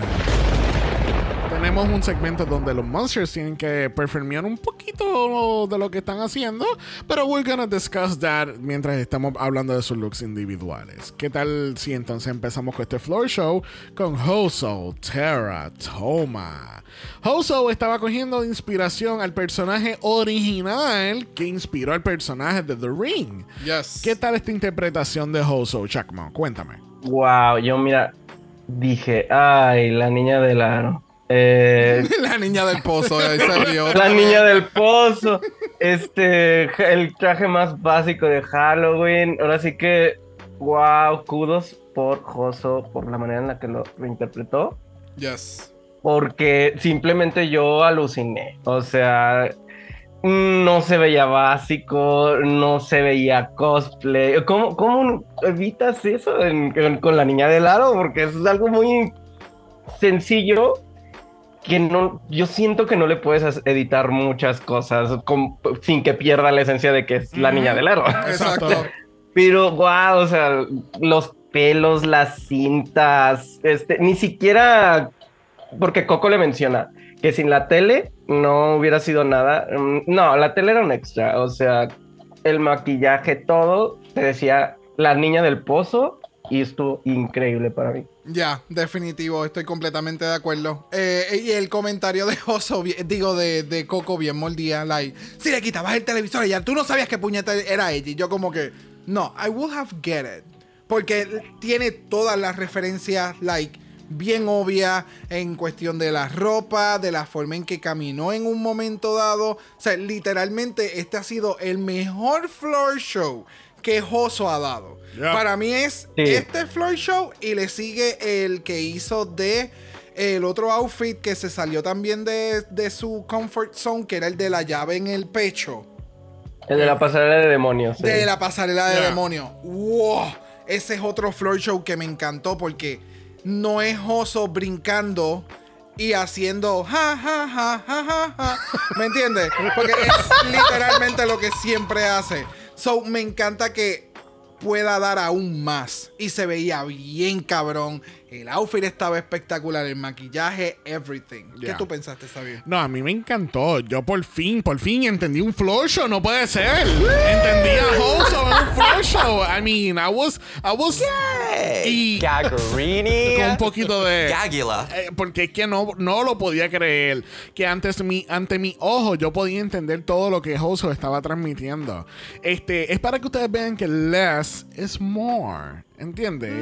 Tenemos un segmento donde los monsters tienen que performear un poquito de lo que están haciendo, pero we're gonna discuss that mientras estamos hablando de sus looks individuales. ¿Qué tal si entonces empezamos con este floor show con Hoso, Terra, Toma? Hoso estaba cogiendo de inspiración al personaje original que inspiró al personaje de The Ring. Yes. ¿Qué tal esta interpretación de Hoso, Chakmo? Cuéntame. Wow, yo mira, dije, ay, la niña del aro. Eh, *laughs* La niña del pozo, ahí salió. *laughs* la niña del pozo. Este, el traje más básico de Halloween. Ahora sí que, wow, kudos por Joso, por la manera en la que lo reinterpretó. Yes. Porque simplemente yo aluciné. O sea, no se veía básico, no se veía cosplay. ¿Cómo, cómo evitas eso en- con la niña del aro? Porque es algo muy sencillo que no, yo siento que no le puedes editar muchas cosas con- sin que pierda la esencia de que es la niña del aro. Exacto. Pero, wow, o sea, los pelos, las cintas, este, ni siquiera, porque Coco le menciona que sin la tele no hubiera sido nada. Mm, No, la tele era un extra, o sea, el maquillaje, todo, te decía la niña del pozo y estuvo increíble para mí. Ya, definitivo, estoy completamente de acuerdo. Eh, y el comentario de Oso, digo, de, de Coco bien mordía, like, si le quitabas el televisor, ya tú no sabías qué puñeta era ella. Y yo como que, no, I would have get it. Porque tiene todas las referencias, like, bien obvias en cuestión de la ropa, de la forma en que caminó en un momento dado. O sea, literalmente este ha sido el mejor floor show que Joso ha dado. Yeah. Para mí es Sí. este floor show y le sigue el que hizo de el otro outfit que se salió también de, de su comfort zone, que era el de la llave en el pecho. El de la pasarela de demonios. sí. De la pasarela de Yeah. demonio. ¡Wow! Ese es otro floor show que me encantó porque no es oso brincando y haciendo ja, ja, ja, ja, ja, ja. ¿Me entiendes? Porque es *laughs* literalmente lo que siempre hace. So, me encanta que pueda dar aún más. Y se veía bien cabrón. El outfit estaba espectacular, el maquillaje, everything. ¿Qué Yeah. tú pensaste, Xavier? No, a mí me encantó. Yo por fin, por fin entendí un floor show. No puede ser. Entendí a Hoso en un floor show. I mean, I was, I was, y Gagarini. *laughs* con un poquito de Gagula. Eh, porque es que no, no lo podía creer. Que antes mi, ante mi ojo yo podía entender todo lo que Hoso estaba transmitiendo. Este, es para que ustedes vean que less is more. ¿Entiendes?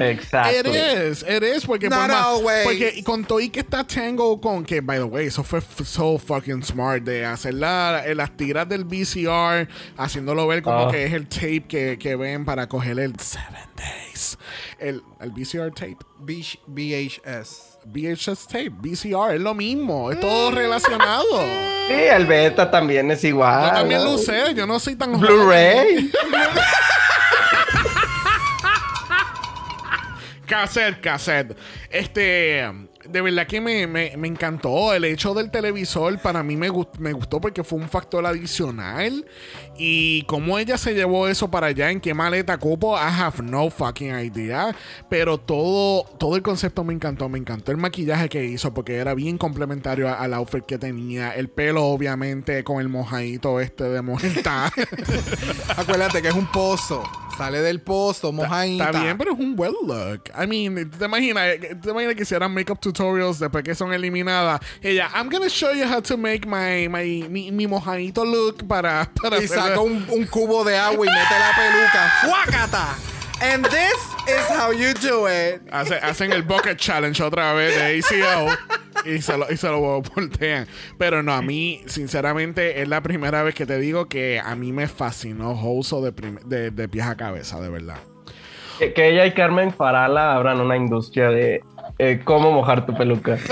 Exacto. It is, it is, porque, Not por más- porque con todo y que está Tango con que, by the way, eso fue so fucking smart de hacer la- las tiras del VCR, haciéndolo ver como Ah. que es el tape que, que ven para coger el Seven Days. El, el VCR tape. B- VHS. VHS tape, VCR, es lo mismo, es todo relacionado. Sí, el beta también es igual. Yo también ¿no? lo usé, yo no soy tan Blu-ray. *laughs* Cassette, cassette. Este, de verdad que me, me- me encantó. El hecho del televisor para mí me, gust- me gustó porque fue un factor adicional. Y cómo ella se llevó eso para allá, en qué maleta cupo, I have no fucking idea. Pero todo, todo el concepto me encantó. Me encantó el maquillaje que hizo porque era bien complementario al outfit que tenía. El pelo, obviamente, con el mojadito este de muerta. *laughs* *laughs* Acuérdate que es un pozo. Sale del pozo, mojadita. Está bien, pero es un well look. I mean, ¿te imaginas, ¿te imaginas que hicieran makeup tutorials después que son eliminadas? Ella, I'm gonna show you how to make my, my mi, mi mojadito look para, para Y saca un, un cubo de agua y mete la peluca. *laughs* ¡Fuácata! And this is how you do it. Hace- hacen el bucket challenge otra vez de ACO y se lo, y se lo voltean. Pero no, a mí, sinceramente, es la primera vez que te digo que a mí me fascinó Hoso de, de, de pies a cabeza, de verdad. Que, que ella y Carmen Farala abran una industria de eh, cómo mojar tu peluca. *laughs*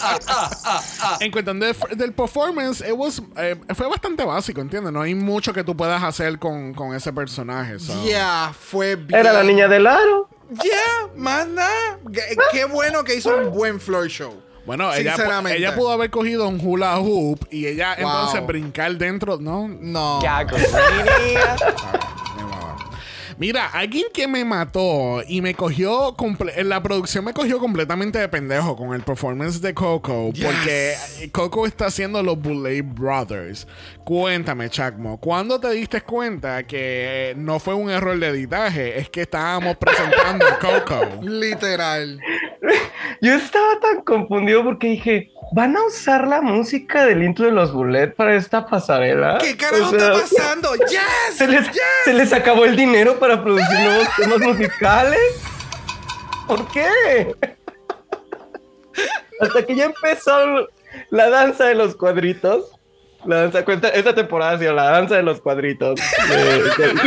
*laughs* en cuestión de- del performance, it was, eh, fue bastante básico, ¿entiendes? No hay mucho que tú puedas hacer con, con ese personaje. so. Yeah, fue bien. Era la niña del aro. Yeah, más nada. Qué- Qué bueno que hizo un buen floor show. Bueno, ella, ella pudo haber cogido un hula hoop y ella Wow. entonces brincar dentro, ¿no? No. Mira, alguien que me mató y me cogió, la producción me cogió completamente de pendejo con el performance de Coco, Yes. porque Coco está haciendo los Boulay Brothers. Cuéntame, Chacmo, ¿cuándo te diste cuenta que no fue un error de editaje? Es que estábamos presentando a Coco. *laughs* Literal. *laughs* Yo estaba tan confundido porque dije, ¿van a usar la música del intro de los Bullet para esta pasarela? ¿Qué carajo O sea, está pasando? *laughs* ¡Yes! ¿Se les, ¡Yes! ¿Se les acabó el dinero para producir nuevos temas musicales? ¿Por qué? *laughs* Hasta que ya empezó la danza de los cuadritos. La danza, cuenta, esta temporada ha sido la danza de los cuadritos. de- de-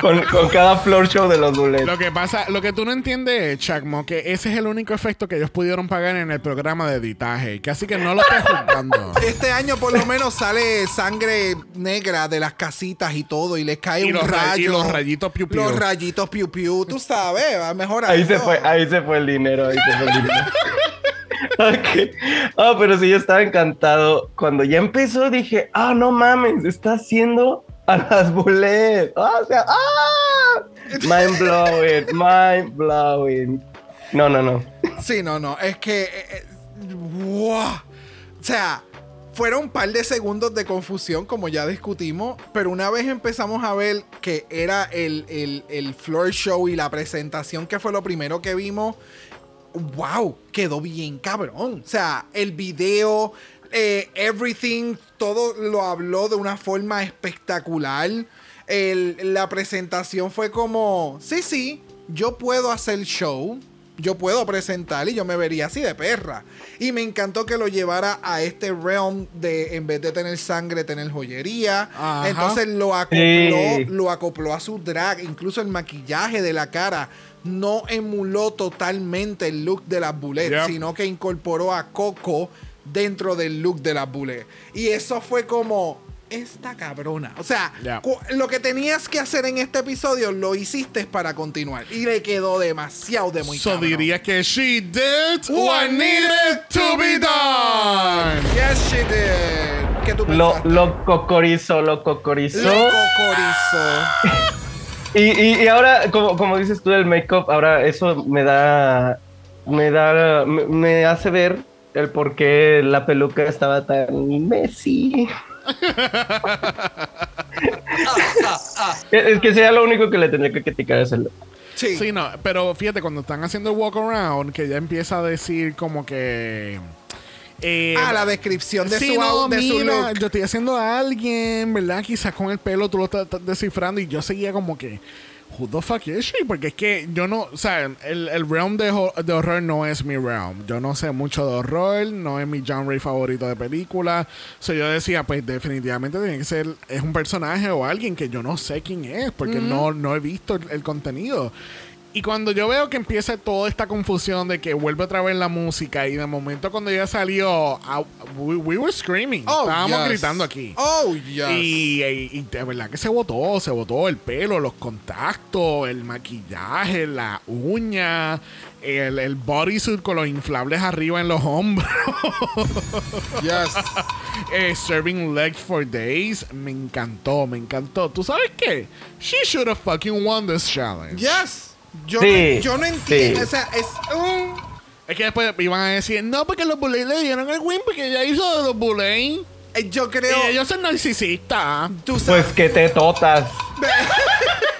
con, con cada floor show de los Bullet. Lo que pasa, lo que tú no entiendes, Chacmo, que ese es el único efecto que ellos pudieron pagar en el programa de editaje. Casi que no lo estés juzgando. Este año por lo menos sale sangre negra de las casitas y todo y les cae Y un los rayo. y los rayitos piu piu. Los rayitos piu piu. Tú sabes, va a mejorar. Ahí se fue, ahí se fue el dinero, ahí se fue el dinero. *laughs* Ok. Ah, pero sí, yo estaba encantado. Cuando ya empezó, dije, ah, no mames, está haciendo a las bullet. Ah, o sea, ah, mind blowing, mind blowing. No, no, no. Sí, no, no. Es que. eh, eh, wow. O sea, fueron un par de segundos de confusión, como ya discutimos. Pero una vez empezamos a ver que era el, el, el floor show y la presentación, que fue lo primero que vimos. Wow, quedó bien cabrón. O sea, el video, eh, everything, todo lo habló de una forma espectacular. El- la presentación fue como, sí, sí, yo puedo hacer show, yo puedo presentar y yo me vería así de perra. Y me encantó que lo llevara a este realm de, en vez de tener sangre, tener joyería. Ajá. Entonces lo acopló, Sí. lo acopló a su drag, incluso el maquillaje de la cara. No emuló totalmente el look de las bullets, Yep. sino que incorporó a Coco dentro del look de las bullets. Y eso fue como esta cabrona. O sea, lo que tenías que hacer en este episodio lo hiciste para continuar. Y le quedó demasiado de muy So cabrón. diría que she did what needed to be done. Yes, she did. ¿Qué tú Lo, pensaste? lo cocorizó, lo cocorizó. Lo cocorizó. *laughs* Y, y, y ahora, como, como dices tú del make-up, ahora eso me da. Me da. Me, me hace ver el por qué la peluca estaba tan messy. *laughs* es, es que sería lo único que le tendría que criticar a ese look. Sí. Sí, no, pero fíjate, cuando están haciendo el walk around, que ya empieza a decir como que. Eh, Ah, la descripción de su, no, de su mira, look. yo estoy haciendo a alguien, ¿verdad? Quizás con el pelo tú lo estás descifrando y yo seguía como que, who the fuck is she? Porque es que yo no, o sea, el, el realm de, ho- de horror no es mi realm. Yo no sé mucho de horror, no es mi genre favorito de película. O sea, yo decía, pues definitivamente tiene que ser, es un personaje o alguien que yo no sé quién es, porque no, no he visto el, el contenido. Y cuando yo veo que empieza toda esta confusión de que vuelve otra vez la música y de momento cuando ya salió, ah, we, we were screaming. Oh, Estábamos yes. gritando aquí. Oh, yes. Y, y- y de verdad que se botó, se botó el pelo, los contactos, el maquillaje, la uña, el, el bodysuit con los inflables arriba en los hombros, *laughs* yes. *laughs* eh, serving legs for days. Me encantó, me encantó. ¿Tú sabes qué? She should have fucking won this challenge. Yes. Yo, Sí, no, yo no entiendo. sí. O sea, es un. Es que después iban a decir, no, porque los Bullet le dieron el win porque ella hizo de los Bullet. eh, Yo creo. Y ellos son narcisistas. Tú sabes. Pues que te totas. *laughs*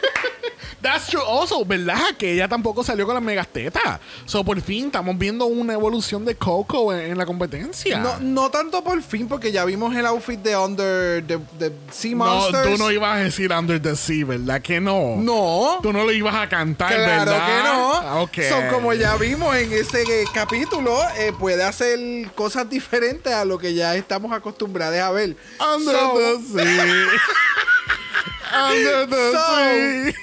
That's true. Also, ¿verdad? Que ella tampoco salió con las megastetas. So, por fin estamos viendo una evolución de Coco en, en la competencia. No, no tanto por fin, porque ya vimos el outfit de Under the, the Sea No, Monsters. tú no ibas a decir Under the Sea, ¿verdad? Que no. No. Tú no lo ibas a cantar, Claro ¿verdad? que no. Ah, Ok. So, como ya vimos en ese eh, capítulo, eh, puede hacer cosas diferentes a lo que ya estamos acostumbrados a ver. Under So, the Sea. *laughs* Under the So- Sea.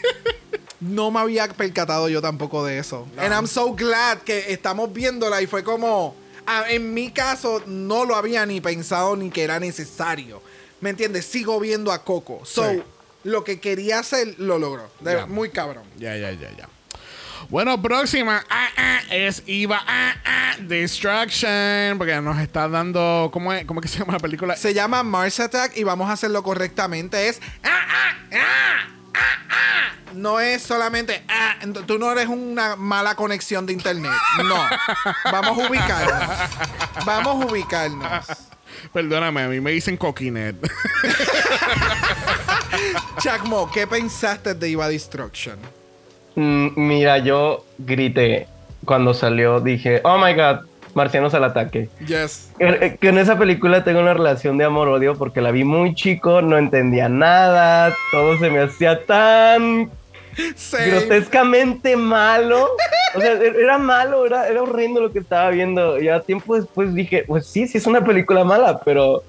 No me había percatado yo tampoco de eso. And I'm so glad que estamos viéndola y fue como. a- en mi caso, no lo había ni pensado ni que era necesario. ¿Me entiendes? Sigo viendo a Coco. So, Sí. lo que quería hacer, lo logró. De-. Muy cabrón. Ya, ya, ya, ya. Bueno, próxima ah, ah, es Iva ah, ah, Destruction, porque nos está dando. ¿Cómo es, ¿Cómo es que se llama la película? Se llama Mars Attack y vamos a hacerlo correctamente. Es. No es solamente. ah, tú no eres una mala conexión de internet. No. Vamos a ubicarnos. Vamos a ubicarnos. Perdóname, a mí me dicen Coquinet. *laughs* Chacmo, ¿qué pensaste de Iva Destruction? Mm, Mira, yo grité cuando salió, dije, oh my god, marcianos al ataque. Yes. Eh, Que en esa película tengo una relación de amor-odio porque la vi muy chico, no entendía nada, todo se me hacía tan Same. grotescamente malo. O sea, e- era malo, era, era horrendo lo que estaba viendo. Y a tiempo después dije, pues sí, sí es una película mala, pero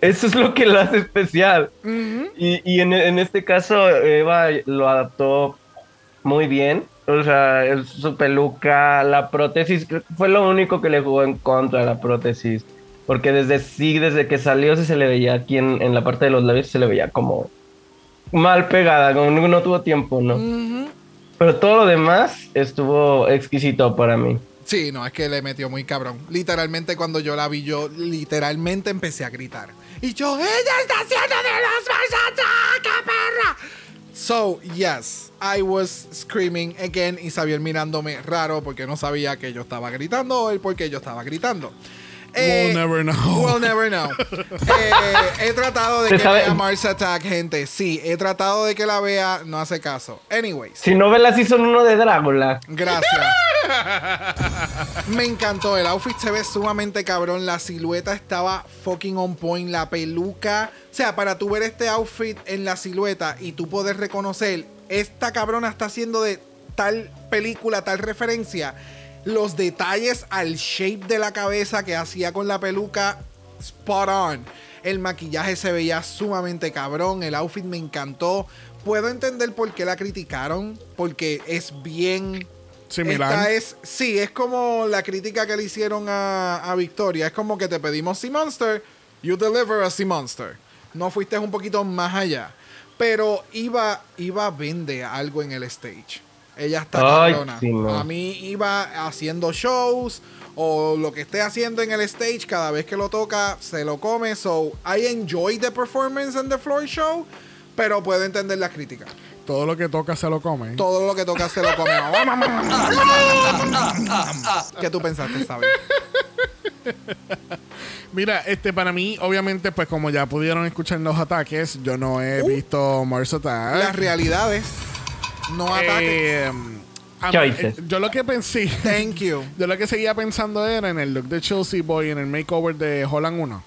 eso es lo que lo hace especial. Y, y en, en este caso, Eva lo adaptó muy bien. O sea, su peluca, la prótesis, fue lo único que le jugó en contra de la prótesis. Porque desde sí, desde que salió, sí se le veía aquí en, en la parte de los labios, se le veía como mal pegada, como no, no tuvo tiempo, ¿no? Pero todo lo demás estuvo exquisito para mí. Sí, no, es que le metió muy cabrón. Literalmente cuando yo la vi, yo literalmente empecé a gritar. Y yo, ella está haciendo de los Mars Attack, perra. So, yes, I was screaming again y Xavier mirándome raro porque no sabía que yo estaba gritando o el por qué yo estaba gritando. Eh, We'll never know. We'll never know. *laughs* Eh, he tratado de que sabe- vea Mars Attack, gente. Sí, he tratado de que la vea, no hace caso. Anyways. Si no ves hizo uno de Drácula. Gracias. *laughs* Me encantó. El outfit se ve sumamente cabrón. La silueta estaba fucking on point. La peluca. O sea, para tú ver este outfit en la silueta y tú poder reconocer, esta cabrona está haciendo de tal película, tal referencia. Los detalles al shape de la cabeza que hacía con la peluca, spot on. El maquillaje se veía sumamente cabrón. El outfit me encantó. Puedo entender por qué la criticaron. Porque es bien Similar. esta es, sí, es como la crítica que le hicieron a, a Victoria. Es como que te pedimos Sea Monster, you deliver a Sea Monster. No fuiste un poquito más allá. Pero iba, iba vende algo en el stage. Ella está Ay, cabrona. sí, no. A mí iba haciendo shows o lo que esté haciendo en el stage, cada vez que lo toca, se lo come. So, I enjoy the performance and the floor show, pero puedo entender la crítica. Todo lo que toca se lo come. Todo lo que toca se lo come. *laughs* *laughs* ¿Qué tú pensaste, sabes? Mira, este para mí, obviamente, pues como ya pudieron escuchar los ataques, yo no he Uh. visto Mars Attack. Las realidades, no ataques. Eh, a mí- Choices. eh, yo lo que pensé, Thank you. *laughs* yo lo que seguía pensando era en el look de Chelsea Boy en el makeover de Holland 1.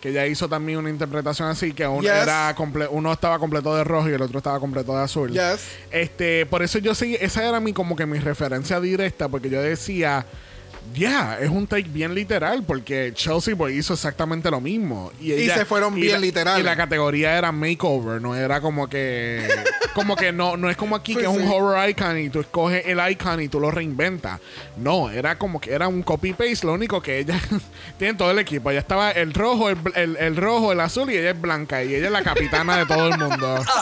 Que ella hizo también una interpretación así, que uno, Yes. era comple- uno estaba completo de rojo y el otro estaba completo de azul. Yes. Este, por eso yo seguí, esa era mi como que mi referencia directa, porque yo decía, ya, es un take bien literal, porque Chelsea Boy hizo exactamente lo mismo. Y, Y se fueron bien la- literales. Y la categoría era makeover, no era como que, *laughs* como que no, no es como aquí Pues que es un sí. horror icon y tú escoges el icon y tú lo reinventas. No, era como que era un copy paste, lo único que ella *laughs* tiene todo el equipo. Ella estaba el rojo, el, bl- el- el rojo, el azul y ella es blanca y ella es la capitana de todo el mundo. *laughs*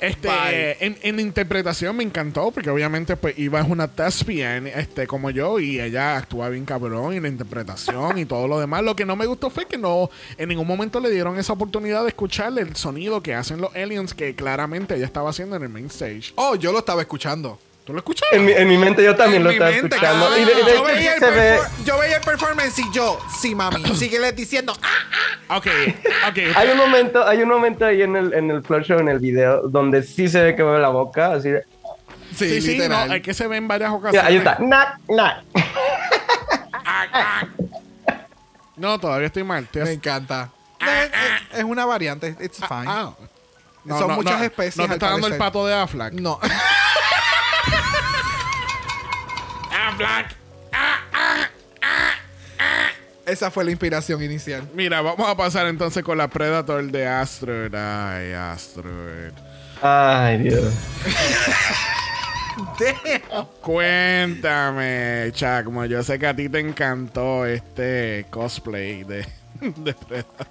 Este, en, en interpretación me encantó porque obviamente pues Iva es una thespian este, como yo y ella actúa bien cabrón y la interpretación y todo lo demás. Lo que no me gustó fue que no en ningún momento le dieron esa oportunidad de escuchar el sonido que hacen los aliens que claramente ella estaba haciendo en el main stage. Oh, yo lo estaba escuchando. ¿Tú lo escuchas? En mi, en mi mente yo también En lo mi estaba mente, escuchando. Y de, de yo, veía se ve. yo veía el performance y yo, sí, mami, *clears throat* síguele diciendo. Ah, Ok, ok. Hay un momento, hay un momento ahí en el, en el floor show, en el video, donde sí se ve que mueve la boca, así de, sí, Sí, sí, no, es que se ve en varias ocasiones. ahí está. Nah, nah. No, todavía estoy mal. Me encanta. Eh, eh, es una variante, it's fine. Ah. Son muchas especies, No te está dando el pato de Aflac. No. *laughs* Aflac. Esa fue la inspiración inicial. Mira, vamos a pasar entonces con la Predator de Asteroid. Ay, Asteroid. Ay, Dios. *laughs* Damn. Cuéntame, Chacmo. Yo sé que a ti te encantó este cosplay de, *laughs* de Predator.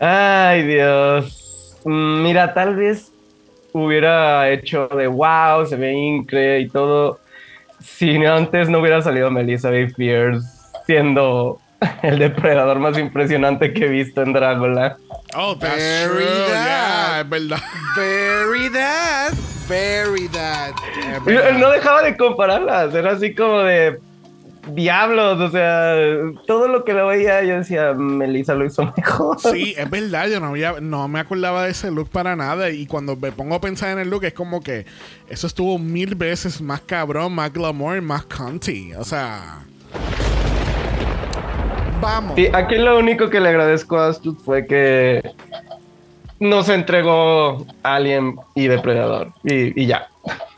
Ay, Dios. Mm, Mira, tal vez hubiera hecho de wow, se ve increíble y todo. Si antes no hubiera salido Melissa Pierce siendo *laughs* el depredador más impresionante que he visto en Drácula. Oh, that's Very true. that. Yeah, es verdad. *laughs* Very that. Very that. Es Y verdad. No dejaba de compararlas, era así como de diablos, o sea, todo lo que lo veía yo decía, Melissa lo hizo *laughs* mejor. Sí, es verdad, yo no, había, no me acordaba de ese look para nada y cuando me pongo a pensar en el look es como que eso estuvo mil veces más cabrón, más glamour, más cunty, o sea... Vamos. Sí, aquí lo único que le agradezco a Astut fue que nos entregó Alien y Depredador. Y, y ya.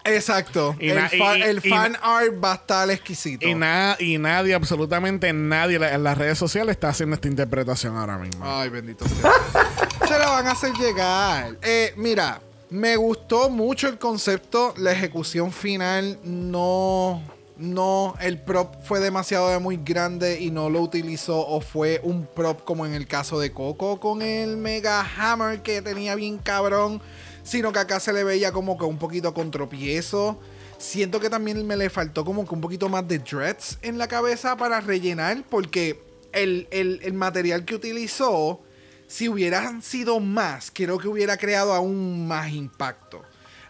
Exacto. Y el na- fa- y- el y- fan art va a estar exquisito. Y, na- y nadie, absolutamente nadie en las redes sociales está haciendo esta interpretación ahora mismo. Ay, bendito sea. *laughs* Se la van a hacer llegar. Eh, mira, me gustó mucho el concepto. La ejecución final no. No, el prop fue demasiado de muy grande y no lo utilizó. O fue un prop como en el caso de Coco con el Mega Hammer que tenía bien cabrón. Sino que acá se le veía como que un poquito con tropiezo. Siento que también me le faltó como que un poquito más de dreads en la cabeza para rellenar. Porque el, el- el material que utilizó, si hubieran sido más, creo que hubiera creado aún más impacto.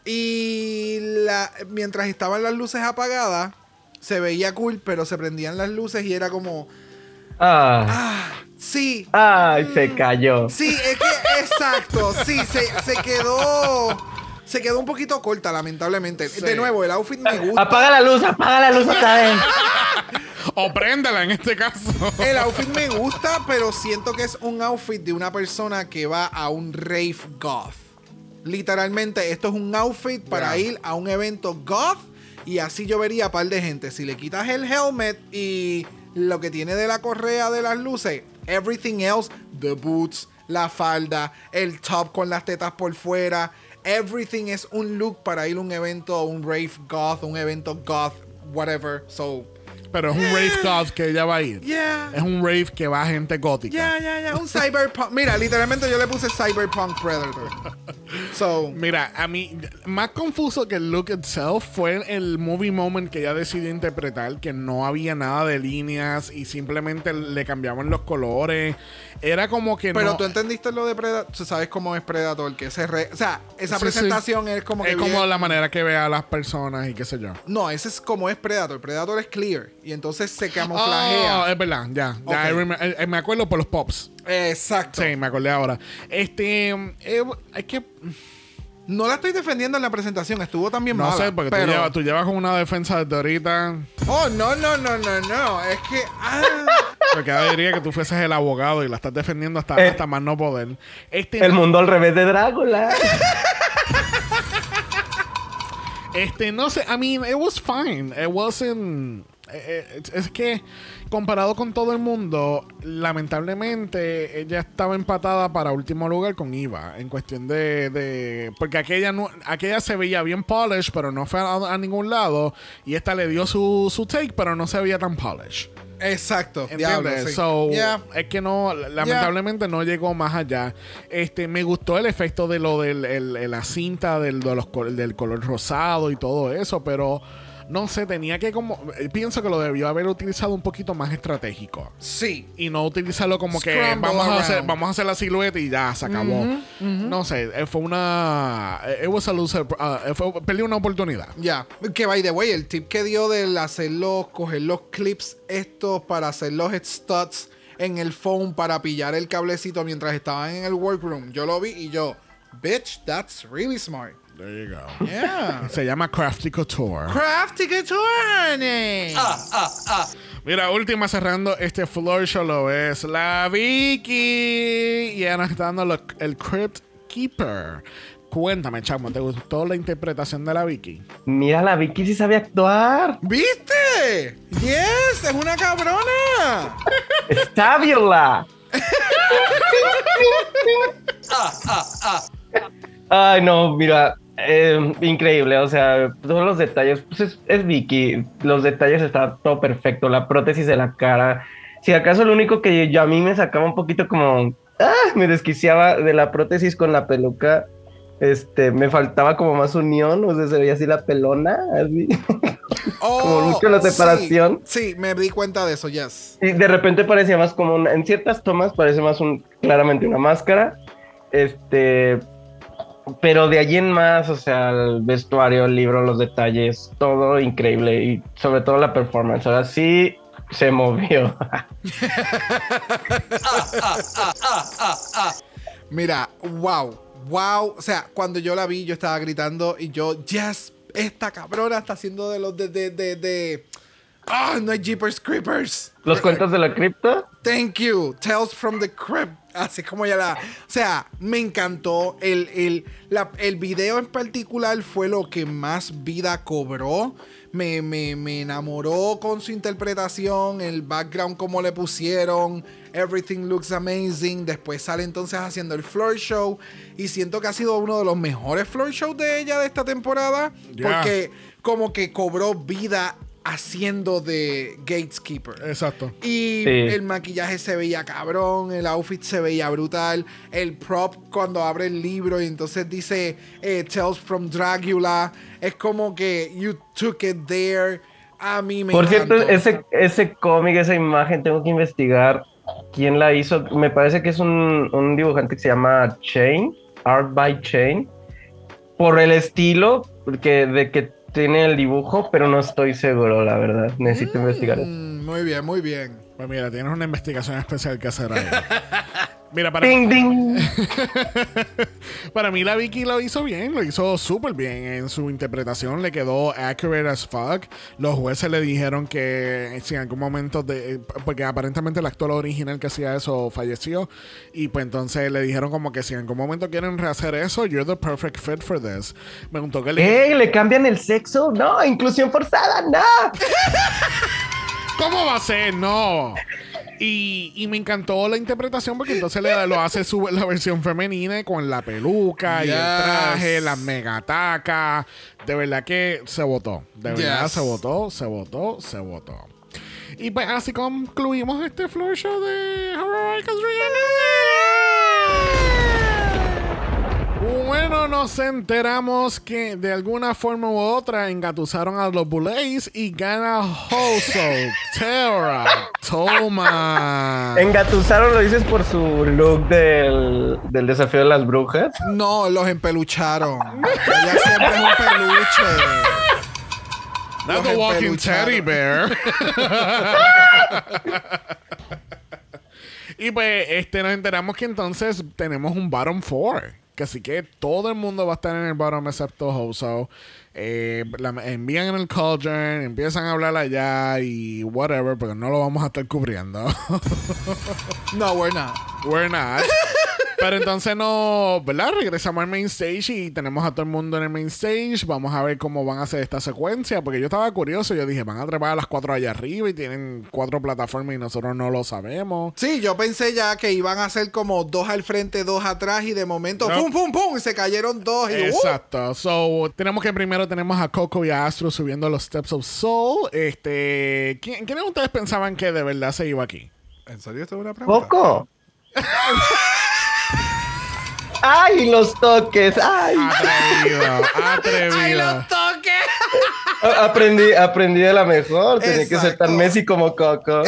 Y la, mientras estaban las luces apagadas, se veía cool, pero se prendían las luces y era como, Ah, ah, sí, ay, se cayó. sí, es que, *laughs* exacto, sí, se, se quedó, se quedó un poquito corta, lamentablemente. De nuevo, el outfit me gusta. Apaga la luz, apaga la luz otra vez. *laughs* O préndela en este caso. El outfit me gusta, pero siento que es un outfit de una persona que va a un rave goth. Literalmente, esto es un outfit para ir a un evento goth. Y así yo vería a par de gente. Si le quitas el helmet y lo que tiene de la correa de las luces, everything else, the boots, la falda, el top con las tetas por fuera, everything es un look para ir a un evento, un rave goth, un evento goth, whatever. So, Pero es un rave god que ella va a ir. yeah. Es un rave que va gente gótica. Ya, ya, ya. Un cyberpunk. Mira, literalmente yo le puse cyberpunk predator. *laughs* So, Mira, a mí, más confuso que el look itself fue el movie moment que ella decidió interpretar, que no había nada de líneas y simplemente le cambiaban los colores. Era como que pero no. tú entendiste lo de Predator. Tú sabes cómo es Predator, que se re... O sea, esa Sí, presentación es como que. es como bien- la manera que ve a las personas y qué sé yo. No, ese es como es Predator. Predator es clear. Y entonces se Oh, camuflajea. es verdad, ya. eh, eh, me acuerdo por los pops. Exacto. Sí, me acordé ahora. Este, eh, es que No la estoy defendiendo en la presentación. Estuvo también no mala. sé, porque pero... tú, llevas, tú llevas con una defensa desde ahorita. Oh, no, no, no, no, no. Es que. ah. Porque ahora diría que tú fueses el abogado y la estás defendiendo hasta, Eh. hasta más no poder. Este, El mundo al revés de Drácula. este, no sé, I mean, it was fine. It wasn't. Eh, eh, es que comparado con todo el mundo, lamentablemente ella estaba empatada para último lugar con Iva en cuestión de, de- porque aquella no, aquella se veía bien polished, pero no fue a, a ningún lado y esta le dio su, su take, pero no se veía tan polished. Exacto. ¿Entiendes? Diablo, sí. So, Yeah. es que no, lamentablemente no llegó más allá. Este, me gustó el efecto de lo el- la cinta del, de los del color rosado y todo eso, pero no sé, tenía que como, eh, pienso que lo debió haber utilizado un poquito más estratégico. Sí. Y no utilizarlo como que vamos a, hacer, vamos a hacer la silueta y ya, se acabó. No sé, eh, fue una... eh, It was a loser, uh, fue- perdí una oportunidad. Ya, que by the way, el tip que dio del hacer los, coger los clips estos para hacer los studs en el phone para pillar el cablecito mientras estaban en el workroom, yo lo vi y yo, bitch, that's really smart. There you go. Yeah. Se llama Crafty Couture. Crafty Couture, honey. Mira, última cerrando este floor show lo es la Vicky. Y ahora está dando lo- el Crypt Keeper. Cuéntame, chamo, ¿te gustó la interpretación de la Vicky? Mira, la Vicky sí sabe actuar. ¿Viste? Yes, es una cabrona. ¡Estábila! Ay, no, mira. Eh, increíble, o sea, todos los detalles, pues es, es Vicky, los detalles está todo perfecto, la prótesis de la cara. Si acaso lo único que yo, a mí me sacaba un poquito como, ah, me desquiciaba de la prótesis con la peluca, este, me faltaba como más unión, o sea, se veía así la pelona, así. *laughs* Como mucho la sí, separación. Sí, me di cuenta de eso, yes. Y de repente parecía más como una, en ciertas tomas parece más un, claramente una máscara. Este, pero de allí en más, o sea, el vestuario, el libro, los detalles, todo increíble y sobre todo la performance. Ahora sí se movió. *laughs* Mira, wow, wow. O sea, cuando yo la vi, yo estaba gritando y yo, yes, esta cabrona está haciendo de los de, de, de, de... Ah, no hay Jeepers Creepers. Los cuentos de la cripta. Thank you. Tales from the Crypt. Así como ya la. O sea, me encantó. El, el, la- el video en particular fue lo que más vida cobró. Me, me, me enamoró con su interpretación. El background, como le pusieron. Everything looks amazing. Después sale entonces haciendo el floor show. Y siento que ha sido uno de los mejores floor shows de ella de esta temporada. Porque como que cobró vida haciendo de Gateskeeper. Exacto. Y Sí. el maquillaje se veía cabrón, el outfit se veía brutal, el prop cuando abre el libro y entonces dice eh, Tales from Dracula, es como que you took it there. A mí me Por cierto, ese, ese cómic, esa imagen, tengo que investigar quién la hizo. Me parece que es un, un dibujante que se llama Chain, Art by Chain. Por el estilo porque de que tiene el dibujo, pero no estoy seguro, la verdad. Necesito investigar eso. Mm, muy bien, muy bien. Pues mira, tienes una investigación especial que hacer ahí. *laughs* Mira, para, Ding, ding. *laughs* para mí la Vicky lo hizo bien, lo hizo súper bien. En su interpretación le quedó accurate as fuck. Los jueces le dijeron que si en algún momento, de, porque aparentemente el actor original que hacía eso falleció, y pues entonces le dijeron como que si en algún momento quieren rehacer eso, you're the perfect fit for this. Me preguntó que. ¿Le cambian el sexo? No, inclusión forzada, no. *laughs* ¿Cómo va a ser? No. Y, y me encantó la interpretación porque entonces le, lo hace su, la versión femenina con la peluca y el traje, la megataca. De verdad que se votó. De verdad Yes. se votó, se votó, se votó. Y pues así concluimos este floor show de Horror. Bueno, nos enteramos que de alguna forma u otra engatusaron a los Bullets y gana Hoso Terra. Toma. ¿Engatusaron lo dices por su look del, del desafío de las brujas? No, los empelucharon. Ella siempre es un peluche. Not the walking teddy bear. *laughs* y pues este, nos enteramos que entonces tenemos un bottom four así que todo el mundo va a estar en el bottom excepto Hoso. Eh, la envían en el cauldron, empiezan a hablar allá y whatever, porque no lo vamos a estar cubriendo. *laughs* No, we're not. We're not. Pero entonces no, ¿verdad? Regresamos al main stage y tenemos a todo el mundo en el main stage. Vamos a ver cómo van a hacer esta secuencia. Porque yo estaba curioso. Yo dije, van a trepar a las cuatro allá arriba y tienen cuatro plataformas y nosotros no lo sabemos. Sí, yo pensé ya que iban a ser como dos al frente, dos atrás y de momento No. ¡pum, pum, pum! Y se cayeron dos y ¡uh! Exacto. So, tenemos que primero tenemos a Coco y a Astro subiendo los Steps of Soul. Este, ¿quién, ¿quiénes de ustedes pensaban que de verdad se iba aquí? ¿En serio esto es una pregunta? Poco. *laughs* ¡Ay, los toques! ¡Ay! Atrevido, atrevido. ¡Ay, los toques! Aprendí, aprendí de la mejor. Tenía que ser tan Messi como Coco.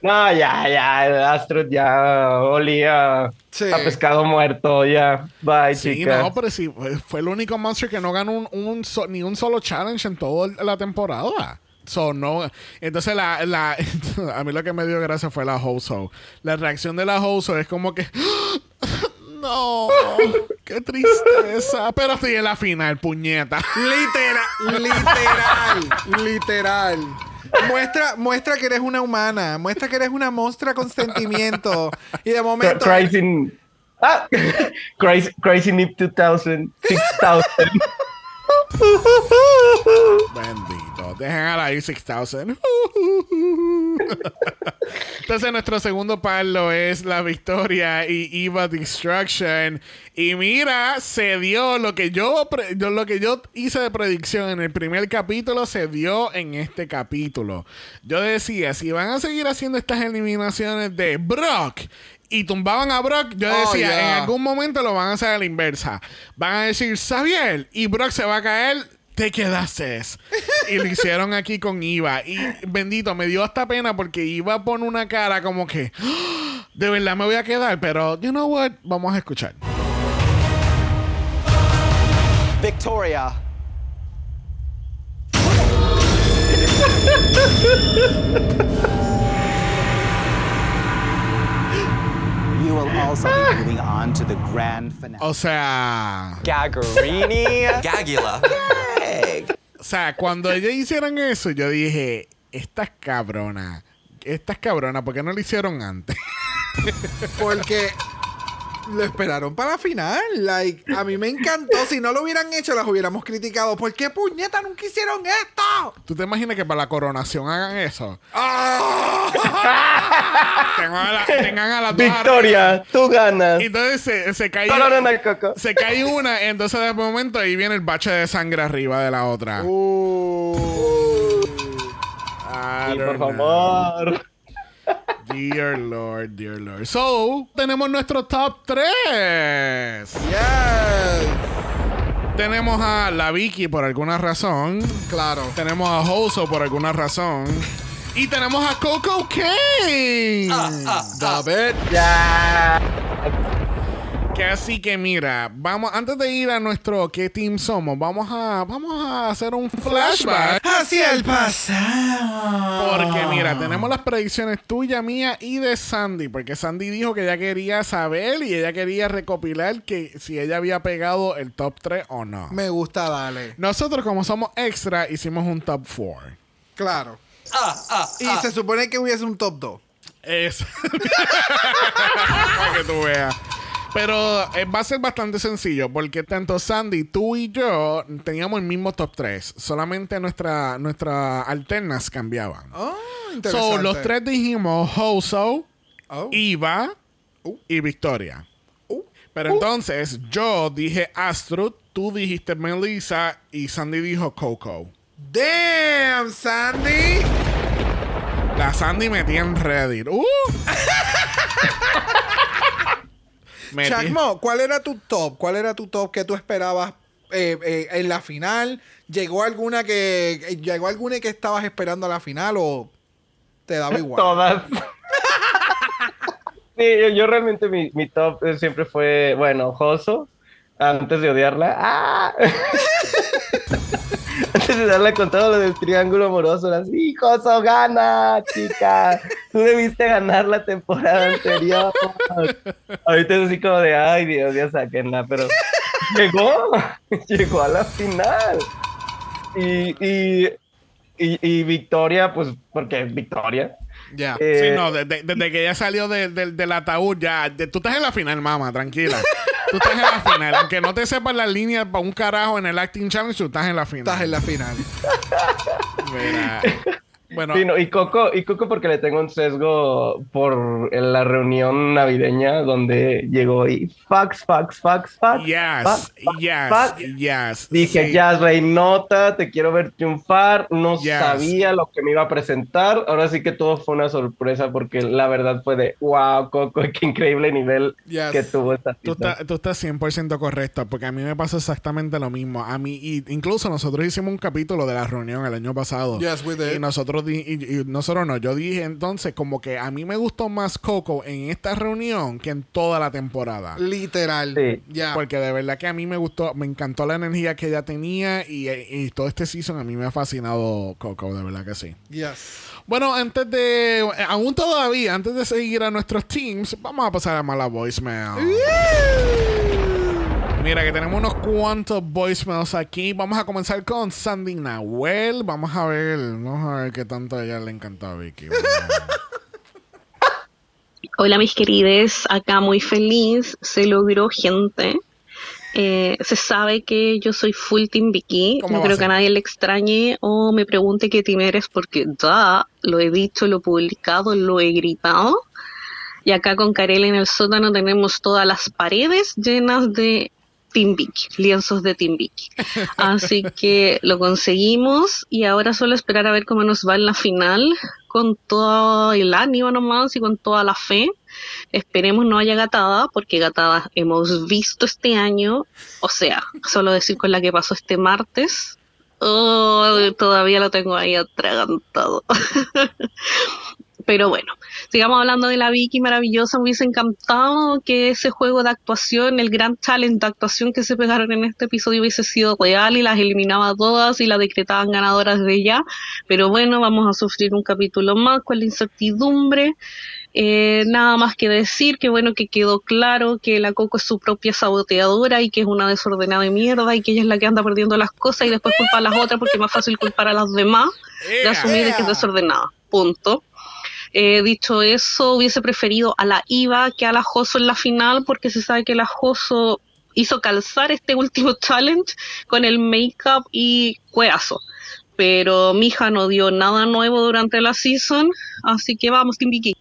No, ya, ya. Astro ya olía Sí. a pescado muerto. Ya. Bye, Sí, chicas. no, pero sí, fue- fue el único monster que no ganó un, un so- ni un solo challenge en toda la temporada. So, no. Entonces, la, la, *laughs* a mí lo que me dio gracia fue la Hoso. La reacción de la Hoso es como que. *gasps* No, *laughs* qué tristeza. Pero estoy en la final, puñeta. Literal, literal, literal. Muestra, muestra que eres una humana, muestra que eres una monstrua con sentimiento. Y de momento. Crazy. Ah, Crazy, Crazy Nip 2000, 6000. Bendito. Dejen a la I 6000. Entonces nuestro segundo palo es la victoria y Eva Destruction. Y mira, se dio lo que yo, yo- lo que yo hice de predicción en el primer capítulo, se dio en este capítulo. Yo decía, si van a seguir haciendo estas eliminaciones de Brock y tumbaban a Brock, yo Oh, decía, yeah. en algún momento lo van a hacer a la inversa. Van a decir, Xavier, y Brock se va a caer. Te quedaste. Y lo hicieron aquí con Iva. Y bendito, me dio hasta pena porque Iva pone una cara como que "Ah, de verdad me voy a quedar. Pero, you know what? Vamos a escuchar. Victoria. *laughs* You will also be moving on to the grand finale. O sea, Gagarini. Gagula. o sea, cuando ellos hicieron eso, yo dije, estas cabronas, estas cabronas, ¿por qué no lo hicieron antes? Porque lo esperaron para la final. Like, a mí me encantó. Si no lo hubieran hecho, las hubiéramos criticado. ¿Por qué puñeta nunca hicieron esto? ¿Tú te imaginas que para la coronación hagan eso? ¡Ah! Tengan a, la- tengan a Victoria, tú ganas. Entonces se, se cae coco. se cae una, entonces de momento ahí viene el bache de sangre arriba de la otra. Uh. Don't por know. favor. Dear Lord, dear Lord. So, tenemos nuestro top 3. Yes. Tenemos a la Vicky por alguna razón. Claro. Tenemos a Hoso por alguna razón. Y tenemos a Coco King. David. Ya. Que así que mira, vamos, antes de ir a nuestro qué team somos, vamos a, vamos a hacer un flashback. Hacia el pasado. Porque mira, tenemos las predicciones tuya, mía y de Sandy. Porque Sandy dijo que ella quería saber y ella quería recopilar que si ella había pegado el top 3 o no. Me gusta, dale. Nosotros, como somos extra, hicimos un top 4. Claro. y se supone que hubiese un top 2. Es. *laughs* Para que tú veas. Pero eh, va a ser bastante sencillo porque tanto Sandy, tú y yo teníamos el mismo top 3. Solamente nuestra, nuestras alternas cambiaban. Oh, interesante. So, los tres dijimos Hoso, Oh. Iva y Victoria. Uh. Pero entonces yo dije Astrid, tú dijiste Melissa y Sandy dijo Coco. Damn, Sandy. La Sandy metía en Reddit. ¡Uh! *laughs* Metí- Chacmo, ¿cuál era tu top? ¿Cuál era tu top que tú esperabas eh, eh, en la final? ¿Llegó alguna que eh, llegó alguna que estabas esperando a la final o te daba igual? Todas. *laughs* sí, yo, yo realmente mi, mi top siempre fue, bueno, Joso, antes de odiarla. ¡Ah! *laughs* antes de darle con todo lo del triángulo amoroso, era así, Joso, gana, chica. Tú debiste ganar la temporada anterior. Ahorita es así como de, ay, Dios, ya sáquenla, pero llegó, llegó a la final. Y, y, y, y Victoria, pues, porque Victoria. Ya. Sí, Eh, no, desde, desde que ella salió de- de- del ataúd, ya. de- tú estás en la final, mamá, tranquila. *laughs* Tú estás en la final. Aunque no te sepas las líneas para un carajo en el Acting Challenge, tú estás en la final. Estás en la final. Mira. Bueno, Sí, no, y Coco, y Coco porque le tengo un sesgo por la reunión navideña donde llegó y fax, fax, fax, fax. yes, fax, fax, yes, fax. yes. Dije, sí. ya, Reynota, te quiero ver triunfar. No Yes. sabía lo que me iba a presentar. Ahora sí que todo fue una sorpresa porque la verdad fue de, wow, Coco, *laughs* qué increíble nivel Yes. que tuvo esta Tú, estás- tú estás 100% correcto, porque a mí me pasó exactamente lo mismo. A mí, y incluso nosotros hicimos un capítulo de la reunión el año pasado. Yes, we did. Y nosotros, di- y, y nosotros no, yo dije entonces como que a mí me gustó más Coco en esta reunión que en toda la temporada. Literal. Sí. Ya. Porque de verdad que a mí me gustó, me encantó la energía que ella tenía y, y todo este season a mí me ha fascinado Coco, de verdad que sí. Yes. Bueno, antes de, aún todavía, antes de seguir a nuestros teams, vamos a pasar a mala voicemail. Mira que tenemos unos cuantos voicemails aquí. Vamos a comenzar con Sandy Nahuel. Vamos a ver, vamos a ver qué tanto a ella le encantó a Vicky. *laughs* Hola mis querides, acá muy feliz, se logró gente. Eh, se sabe que yo soy full Team Vicky. ¿Cómo No creo que a nadie le extrañe o me pregunte qué team eres porque ya lo he dicho, lo he publicado, lo he gritado. Y acá con Karel en el sótano tenemos todas las paredes llenas de Vicky, lienzos de Vicky. Así que lo conseguimos y ahora solo esperar a ver cómo nos va en la final con todo el ánimo nomás y con toda la fe. Esperemos no haya gatada, porque gatada hemos visto este año. O sea, solo decir con la que pasó este martes. Oh, todavía lo tengo ahí atragantado. *laughs* Pero bueno, sigamos hablando de la Vicky maravillosa. Me hubiese encantado que ese juego de actuación, el gran challenge de actuación que se pegaron en este episodio hubiese sido real y las eliminaba a todas y las decretaban ganadoras de ya. Pero bueno, vamos a sufrir un capítulo más con la incertidumbre. Eh, nada más que decir que bueno que quedó claro que la Coco es su propia saboteadora y que es una desordenada de mierda y que ella es la que anda perdiendo las cosas y después culpa a las otras porque es más fácil culpar a las demás de asumir que es desordenada. Punto. Eh, dicho eso, hubiese preferido a la Iva que a la Joso en la final porque se sabe que la Joso hizo calzar este último *laughs* challenge con el make-up y cueazo. Pero mi hija no dio nada nuevo durante la season, así que vamos, Team Vicky.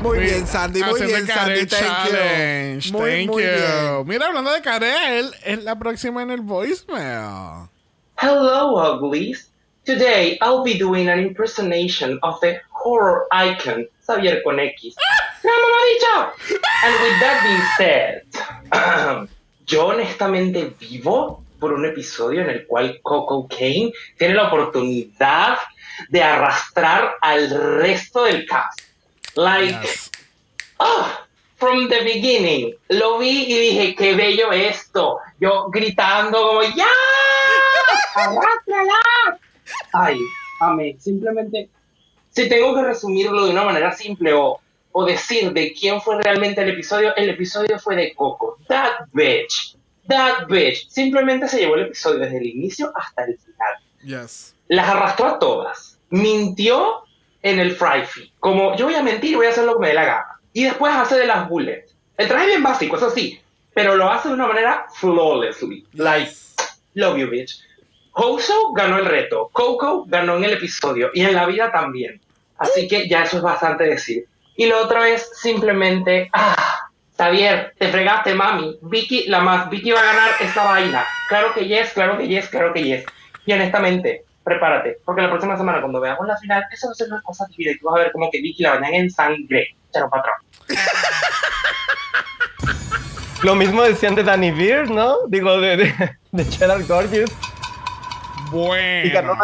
Muy bien, Sandy. Muy bien, el Sandy. Thank Challenge. you. Muy, Thank muy you. bien. Mira, hablando de Karel, es la próxima en el voicemail. Hello, uglies. Today I'll be doing an impersonation of the horror icon Xavier con X. *laughs* ¡No, mamabicho! And with that being said, *clears throat* yo honestamente vivo por un episodio en el cual Coco Kane tiene la oportunidad de arrastrar al resto del cast. Like, Yes. Ah, from the beginning. Lo vi y dije, qué bello esto. Yo gritando como, ¡ya! *laughs* ¡Arrástrala! Ay, amé. Simplemente, si tengo que resumirlo de una manera simple o, o decir de quién fue realmente el episodio, el episodio fue de Coco. That bitch. That bitch. Simplemente se llevó el episodio desde el inicio hasta el final Yes. las arrastró a todas. Mintió en el fry feed. Como yo voy a mentir, voy a hacer lo que me dé la gana. Y después hace de las bullets. El traje es bien básico, eso sí. Pero lo hace de una manera flawlessly. Like, love you, bitch. Hoso ganó el reto. Coco ganó en el episodio. Y en la vida también. Así que ya eso es bastante decir. Y lo otro es simplemente, ah, Xavier, te fregaste, mami. Vicky, la más, Vicky va a ganar esta vaina. Claro que yes, claro que yes, claro que yes. Y honestamente, prepárate, porque la próxima semana cuando veamos la final, eso va a ser una cosa divina y tú vas a ver como que Vicky la bañan en sangre. Charo patrón. Lo mismo decían de Danny Beard, ¿no? Digo, de, de, de Gerald Gorgeous. Bueno,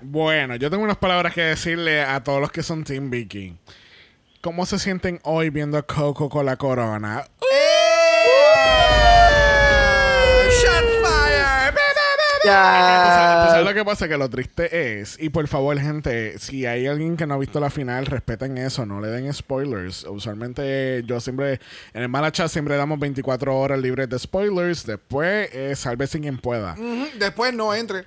bueno, yo tengo unas palabras que decirle a todos los que son Team Vicky. ¿Cómo se sienten hoy viendo a Coco con la corona? Shots ¿Tú sabes, tú sabes lo que pasa? Que lo triste es, y por favor, gente, si hay alguien que no ha visto la final, respeten eso, no le den spoilers. Usualmente, yo siempre, en el Malacha siempre damos 24 horas libres de spoilers. Después, eh, sálvese quien pueda. Después no entre.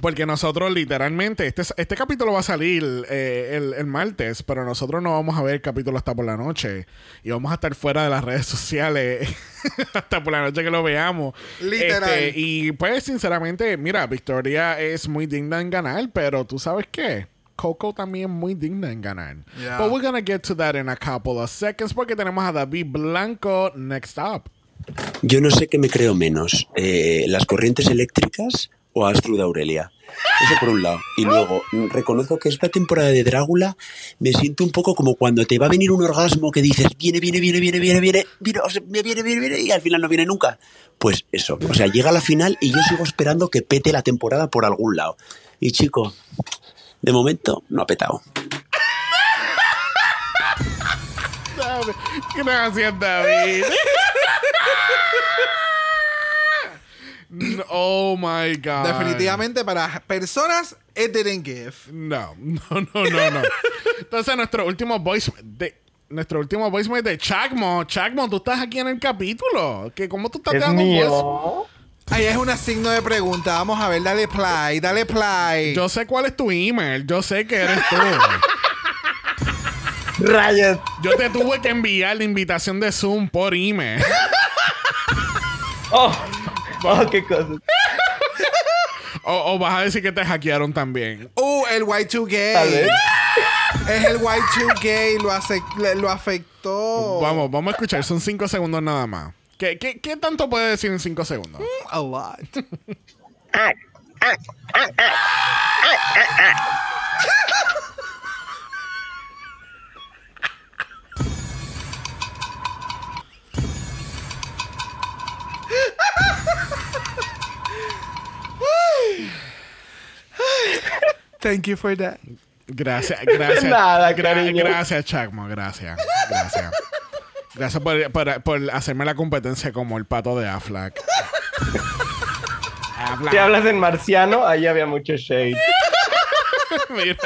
Porque nosotros, literalmente, este, este capítulo va a salir eh, el, el martes, pero nosotros no vamos a ver el capítulo hasta por la noche. Y vamos a estar fuera de las *laughs* redes sociales *laughs* hasta por la noche que lo veamos. Literal. Este, y pues, sinceramente, mira, Victoria es muy digna en ganar, pero tú sabes qué? Coco también es muy digna en ganar. Yeah. But we're gonna get to that in a couple of seconds porque tenemos a David Blanco next up. Yo no sé qué me creo menos, eh, las corrientes eléctricas o a Astrud Aurelia. Eso por un lado. Y luego, reconozco que esta temporada de Drácula me siento un poco como cuando te va a venir un orgasmo que dices, viene, viene, viene, viene, viene, viene, viene, viene, viene, viene, y al final no viene nunca. Pues eso, o sea, llega la final y yo sigo esperando que pete la temporada por algún lado. Y chico, de momento no ha petado. Gracias, David. Oh my God. Definitivamente para personas, it didn't give. No, *laughs* no, no, no, no. Entonces, nuestro último voice de nuestro último voicemail de Chacmo. Chacmo, tú estás aquí en el capítulo. ¿Que ¿Cómo tú estás Es dando un voice? mío. Ahí es un signo de pregunta. Vamos a ver, dale play, dale play. Yo sé cuál es tu email. Yo sé que eres tú. Rayos. Yo te tuve que enviar la invitación de Zoom por email. Oh, oh, qué cosa. o, o vas a decir que te hackearon también. Uh, el Y2K. Tal vez. Es el Y2K, lo, hace, lo afectó. Vamos, vamos a escuchar. Son cinco segundos nada más. ¿Qué, qué, qué tanto puede decir en cinco segundos? A lot. Thank you for that. Gracias, gracias. Nada, cariño. Gracias, Chacmo. Gracias. Gracias. Gracias por, por- por hacerme la competencia como el pato de Aflac. Aflac. Si hablas en marciano, ahí había mucho shade. *laughs* Mira,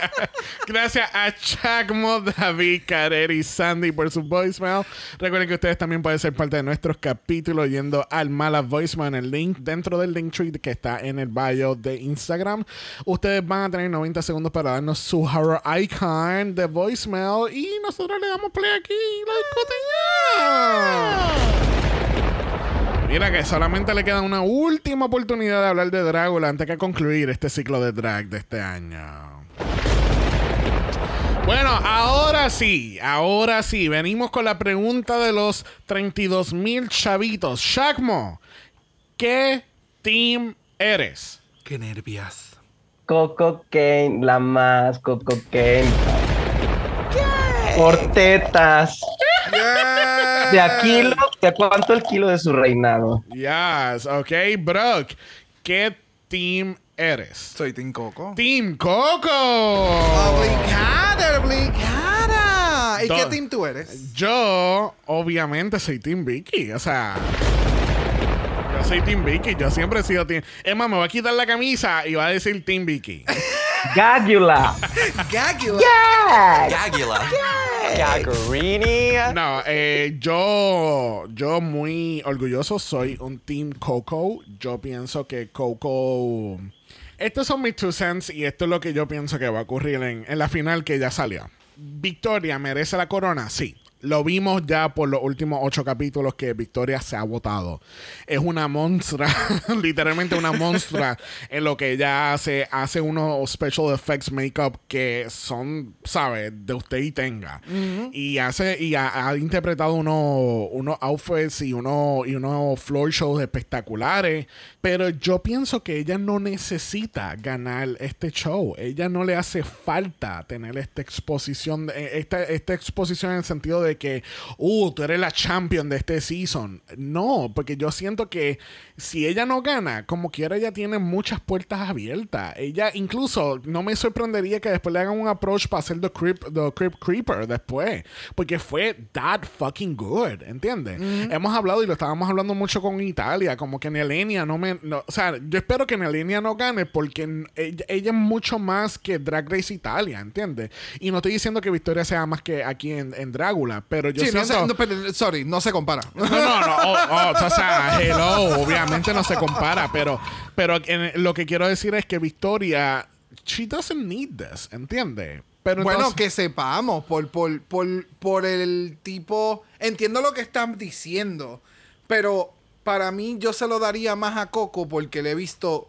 gracias a Chacmo, David, Karer y Sandy por su voicemail. Recuerden que ustedes también pueden ser parte de nuestros capítulos yendo al Mala Voicemail en el link dentro del link tree que está en el bio de Instagram. Ustedes van a tener 90 segundos para darnos su horror icon de voicemail y nosotros le damos play aquí y discutimos. Mira que solamente le queda una última oportunidad de hablar de Drácula antes que concluir este ciclo de drag de este año. Bueno, ahora sí, ahora sí, venimos con la pregunta de los 32 mil chavitos. Shakmo, ¿qué team eres? Qué nervias. Coco Kane, la más Coco Kane. Por tetas. De a kilo, ¿de cuánto el kilo de su reinado? Yes, ok, Brock, ¿qué team eres? Soy Team Coco. Team Coco. Obligada, obligada. ¿Y Do- qué team tú eres? Yo, obviamente, soy Team Vicky. O sea, yo soy Team Vicky. Yo siempre he sido Team. Es más, me voy a quitar la camisa y va a decir Team Vicky. *laughs* Gagula. Gagula. Gagula. Gagarini. No, eh, yo, yo muy orgulloso soy un Team Coco. Yo pienso que Coco. Estos son mis two cents y esto es lo que yo pienso que va a ocurrir en, en la final que ya salió. Victoria merece la corona, sí. Lo vimos ya por los últimos ocho capítulos que Victoria se ha votado. Es una monstrua, *laughs* literalmente una monstrua en lo que ella hace. Hace unos special effects makeup que son, ¿sabes? De usted y tenga. Y hace y ha, ha interpretado unos unos outfits y unos y unos floor shows espectaculares. Pero yo pienso que ella no necesita ganar este show. Ella no le hace falta tener esta exposición, eh, esta, esta exposición en el sentido de que, uh, tú eres la champion de este season. No, porque yo siento que si ella no gana, como quiera, ella tiene muchas puertas abiertas. Ella, incluso, no me sorprendería que después le hagan un approach para hacer The Creep, the creep Creeper después. Porque fue that fucking good, ¿entiendes? Hemos hablado y lo estábamos hablando mucho con Italia, como que Nelenia no me. no- o sea, yo espero que Nelenia no gane porque ella es mucho más que Drag Race Italia, ¿entiendes? Y no estoy diciendo que Victoria sea más que aquí en, en Drácula, pero yo sí, no siento. se, no, pero, sorry, no se compara. *laughs* No, no, no. oh, oh, o sea, hello. Obviamente no se compara, pero, pero en- lo que quiero decir es que Victoria, she doesn't need this, ¿entiendes? Pero bueno, entonces- que sepamos, por, por, por, por el tipo. Entiendo lo que están diciendo, pero para mí yo se lo daría más a Coco porque le he visto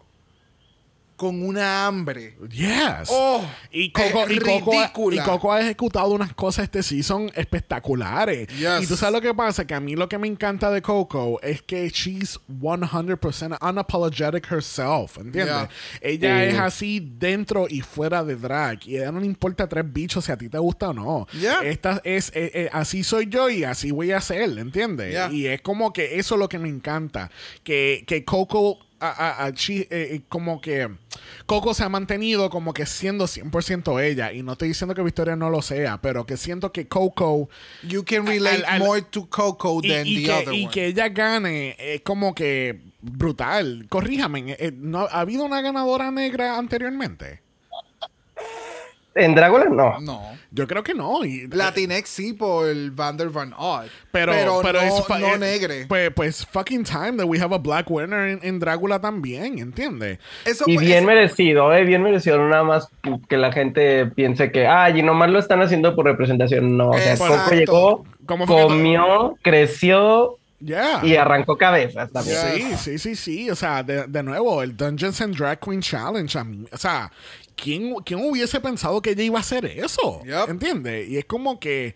con una hambre. Yes. Oh, y, Coco, es y, Coco y Coco ha ejecutado unas cosas este season espectaculares. Yes. Y tú sabes lo que pasa, que a mí lo que me encanta de Coco es que she's 100% unapologetic herself, ¿entiendes? Yeah. Ella Sí. es así dentro y fuera de drag. Y a ella no le importa tres bichos si a ti te gusta o no. Yeah. Esta es, eh, eh, así soy yo y así voy a ser, ¿entiendes? Yeah. Y es como que eso es lo que me encanta. Que, que Coco a- a- she- eh, eh, como que Coco se ha mantenido como que siendo 100% ella y no estoy diciendo que Victoria no lo sea pero que siento que Coco You can relate al- al- more to Coco y, than y the que, other y one. que ella gane es como que brutal corríjame eh, ¿no ha habido una ganadora negra anteriormente en Drácula no. No. Yo creo que no. Y, Latinx sí por el Van der Van Odd. pero, pero, pero, no, es no eh, negre. Pues, pues fucking time that we have a black winner en, en Drácula también, ¿entiendes? Eso Y bien eso- merecido, eh, bien merecido. No nada más que la gente piense que, ay, y nomás lo están haciendo por representación. No, o sea, Exacto. Coco llegó, ¿Cómo fue que- comió, creció Yeah. y arrancó cabezas también. Sí, sí, sí, sí. O sea, de, de nuevo, el Dungeons and Drag Queen Challenge. a mí- o sea, ¿quién, ¿quién hubiese pensado que ella iba a hacer eso? Yup. ¿Entiendes? Y es como que.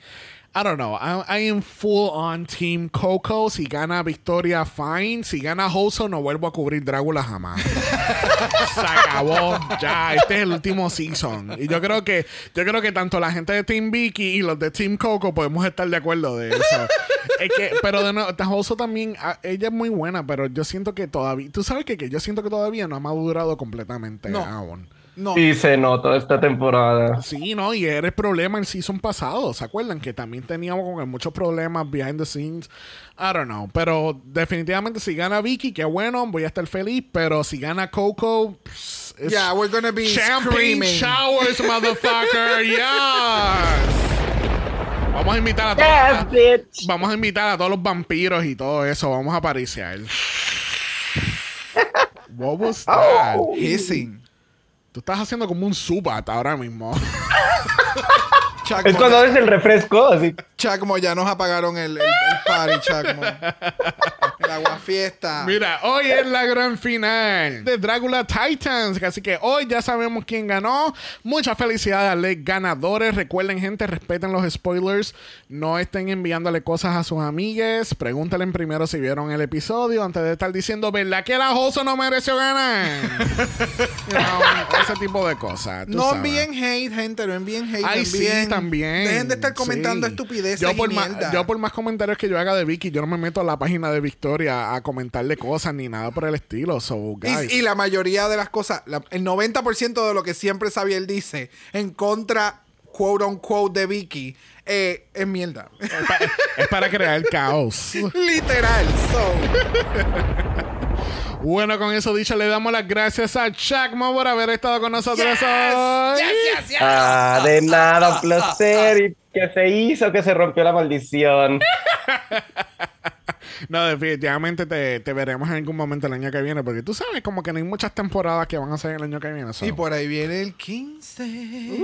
I don't know. I, I am full on Team Coco. Si gana Victoria, fine. Si gana Hoso, no vuelvo a cubrir Drácula jamás. *laughs* Se acabó. Ya, este es el último season. Y yo creo que, yo creo que tanto la gente de Team Vicky y los de Team Coco podemos estar de acuerdo de eso. es que, pero de nuevo, Hoso también, ah, ella es muy buena, pero yo siento que todavía, tú sabes que, que yo siento que todavía no ha madurado completamente No. aún. No. Y se notó esta temporada. Sí, no, y era el problema el season pasado, ¿se acuerdan? Que también teníamos como que muchos problemas behind the scenes. I don't know, pero definitivamente si gana Vicky, qué bueno, voy a estar feliz, pero si gana Coco, pss, it's Yeah, we're gonna be champagne screaming. showers, *laughs* motherfucker, yes. Vamos a invitar a todos. Yes, bitch. Vamos a invitar a todos los vampiros y todo eso. Vamos a apariciar. *laughs* What was that? Hissing. Tú estás haciendo como un subat ahora mismo. *laughs* Chacmo, Es cuando ves el refresco, así. Chacmo, ya nos apagaron el, el, el party, Chacmo. *laughs* El aguafiesta. Mira, hoy es la gran final de Drácula Titans. Así que hoy ya sabemos quién ganó. Muchas felicidades a los ganadores. Recuerden, gente, respeten los spoilers. No estén enviándole cosas a sus amigues. Pregúntale primero si vieron el episodio antes de estar diciendo, ¿verdad que la Joso no mereció ganar? *laughs* Know, ese tipo de cosas. No envíen hate, gente, no envíen hate. Ay, sí, también. Dejen de estar comentando Sí. estupideces yo por, mierda. yo por más comentarios que yo haga de Vicky, yo no me meto a la página de Victoria a comentarle cosas ni nada por el estilo. So, guys. Y, y la mayoría de las cosas, la- el 90% de lo que siempre Xavier dice en contra, quote unquote, de Vicky, eh, es mierda. es, pa- es para crear caos. *laughs* Literal. So, Bueno, con eso dicho, le damos las gracias a Chacmo por haber estado con nosotros hoy. Ah, de nada, un placer. *laughs* Y que se hizo, que se rompió la maldición. *laughs* No, definitivamente te, te veremos en algún momento el año que viene, porque tú sabes como que no hay muchas temporadas que van a ser el año que viene. so. y por ahí viene el 15.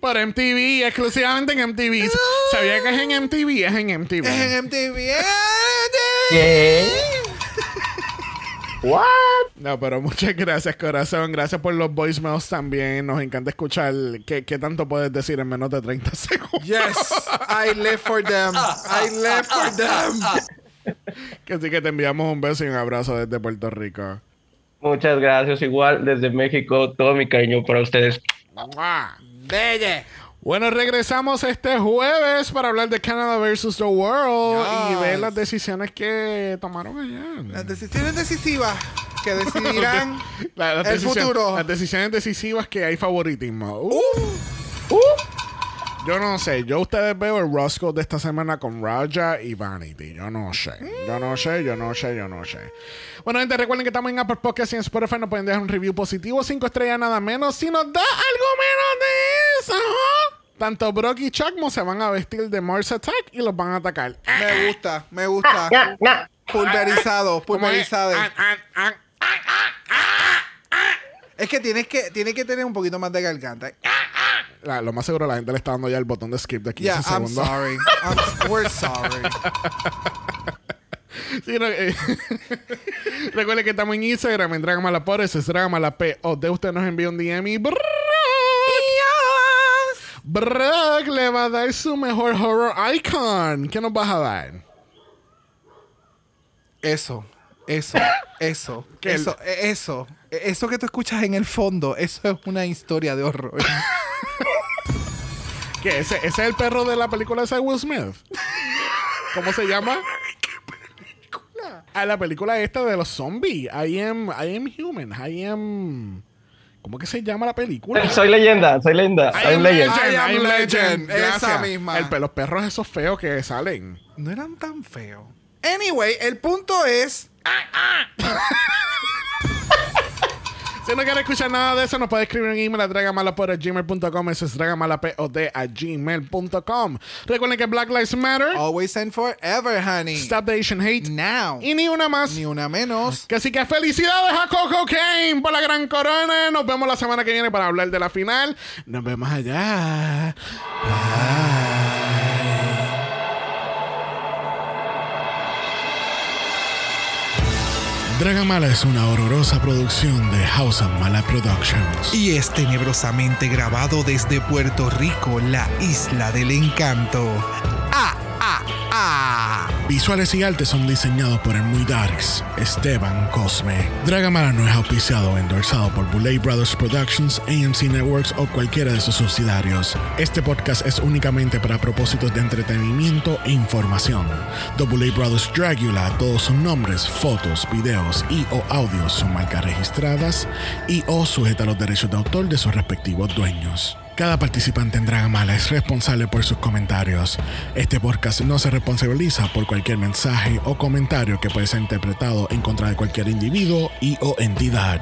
Por MTV, exclusivamente en MTV. ¿Sabía que es en MTV? Es en MTV. Es en MTV. ¿Qué? What? No, pero muchas gracias, corazón. Gracias por los voicemails también. Nos encanta escuchar qué, qué tanto puedes decir en menos de 30 segundos. Yes, I live for them. I live for them. *laughs* Que Así que te enviamos un beso y un abrazo desde Puerto Rico. Muchas gracias. Igual desde México, todo mi cariño para ustedes. Belle. Bueno, regresamos este jueves para hablar de Canada versus the World y ver las decisiones que tomaron allá. Las decisiones decisivas que decidirán *laughs* La- el decisión- futuro. Las decisiones decisivas que hay favoritismo. Uh, Yo no sé. Yo ustedes veo el Roscoe de esta semana con Raja y Vanity. Yo no sé. Yo no sé, yo no sé, yo no sé. Bueno, gente, recuerden que estamos en Apple Podcast y en Spotify. Nos pueden dejar un review positivo, cinco estrellas nada menos. Si nos da algo menos de eso, tanto Brock y Chacmo se van a vestir de Mars Attack y los van a atacar. Me gusta, me gusta. Pulverizado, Como es, pulverizado. Ah, ah, ah, Es que tienes que, tienes que tener un poquito más de garganta. la- lo más seguro la gente le está dando ya el botón de skip de 15 Yeah, I'm segundos. sorry. I'm- we're sorry. *laughs* Sí, no, eh, *laughs* Recuerden que estamos en Instagram, en Dragon Malapor, ese es Dragon Malap. O de usted nos envía un DM y Brock, Brock le va a dar su mejor horror icon. ¿Qué nos vas a dar? Eso, eso, eso, *laughs* eso, e- eso, e- eso que tú escuchas en el fondo, eso es una historia de horror. *laughs* ¿Qué? ¿Ese, ese es el perro de la película de Will Smith? ¿Cómo se llama? *laughs* Ah, la película esta de los zombies. I am, I am human. I am. ¿Cómo que se llama la película? Soy leyenda, soy leyenda. I Soy am leyenda. legend, I am I am legend. legend. Esa misma. El los perros esos feos que salen. No eran tan feos. Anyway, el punto es. *laughs* Si no quiere escuchar nada de eso, nos puede escribir un email a dragamalapod.gmail.com. Eso es dragamalapod a gmail.com. Recuerden que Black Lives Matter. Always and forever, honey. Stop the Asian hate. Now. Y ni una más. Ni una menos. Que así que felicidades a Coco Kane por la gran corona. Nos vemos la semana que viene para hablar de la final. Nos vemos allá. Dragamala es una horrorosa producción de House of Mala Productions. Y es tenebrosamente grabado desde Puerto Rico, la isla del encanto. ¡Ah, ah, ah! Visuales y artes son diseñados por el muy darks, Esteban Cosme. Dragamala no es auspiciado o endorsado por Boulay Brothers Productions, AMC Networks o cualquiera de sus subsidiarios. Este podcast es únicamente para propósitos de entretenimiento e información. The Boulay Brothers Dragula, todos sus nombres, fotos, videos y o audios son marcas registradas y o sujeta a los derechos de autor de sus respectivos dueños. Cada participante en Dragamala es responsable por sus comentarios. Este podcast no se responsabiliza por cualquier mensaje o comentario que puede ser interpretado en contra de cualquier individuo y o entidad.